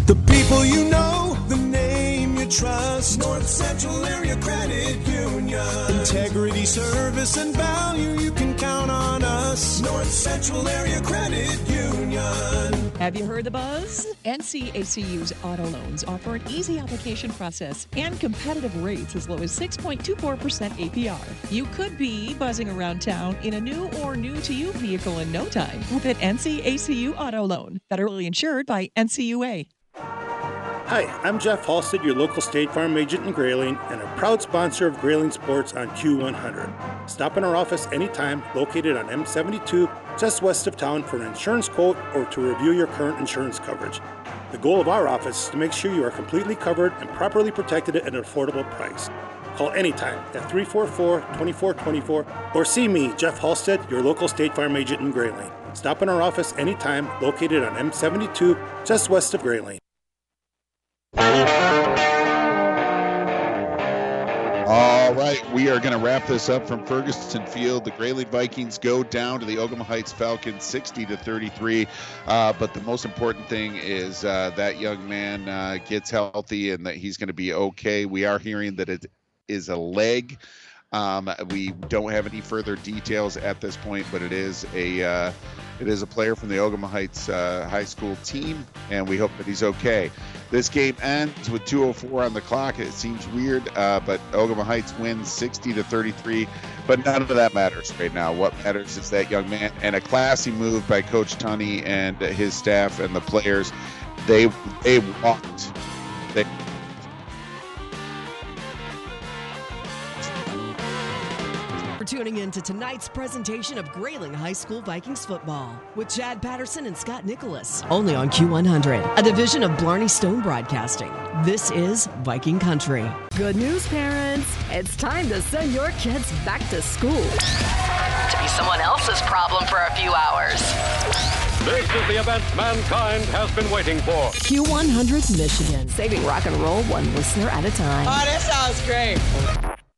The people you know, the trust. North Central Area Credit Union. Integrity, service, and value, you can count on us. North Central Area Credit Union. Have you heard the buzz? NCACU's auto loans offer an easy application process and competitive rates as low as 6.24% APR. You could be buzzing around town in a new or new to you vehicle in no time with an NCACU auto loan, federally insured by NCUA. Hi, I'm Jeff Halstead, your local State Farm agent in Grayling, and a proud sponsor of Grayling Sports on Q100. Stop in our office anytime, located on M72, just west of town, for an insurance quote or to review your current insurance coverage. The goal of our office is to make sure you are completely covered and properly protected at an affordable price. Call anytime at 344 2424 or see me, Jeff Halstead, your local State Farm agent in Grayling. Stop in our office anytime, located on M72, just west of Grayling. All right, we are going to wrap this up from Ferguson Field. The Grayling Vikings go down to the Ogemaw Heights Falcons, 60 to 33. Uh, but the most important thing is uh, that young man uh, gets healthy and that he's going to be okay. We are hearing that it is a leg. Um, we don't have any further details at this point, but it is a uh, it is a player from the Ogemaw Heights uh, High School team, and we hope that he's okay. This game ends with 2:04 on the clock. It seems weird, uh, but Ogemaw Heights wins 60 to 33. But none of that matters right now. What matters is that young man and a classy move by Coach Tunney and his staff and the players. They they walked. They tuning in to tonight's presentation of Grayling High School Vikings football with Chad Patterson and Scott Nicholas. Only on Q100, a division of Blarney Stone Broadcasting. This is Viking Country. Good news, parents. It's time to send your kids back to school. to be someone else's problem for a few hours. This is the event mankind has been waiting for. Q100 Michigan. Saving rock and roll one listener at a time. Oh, this sounds great.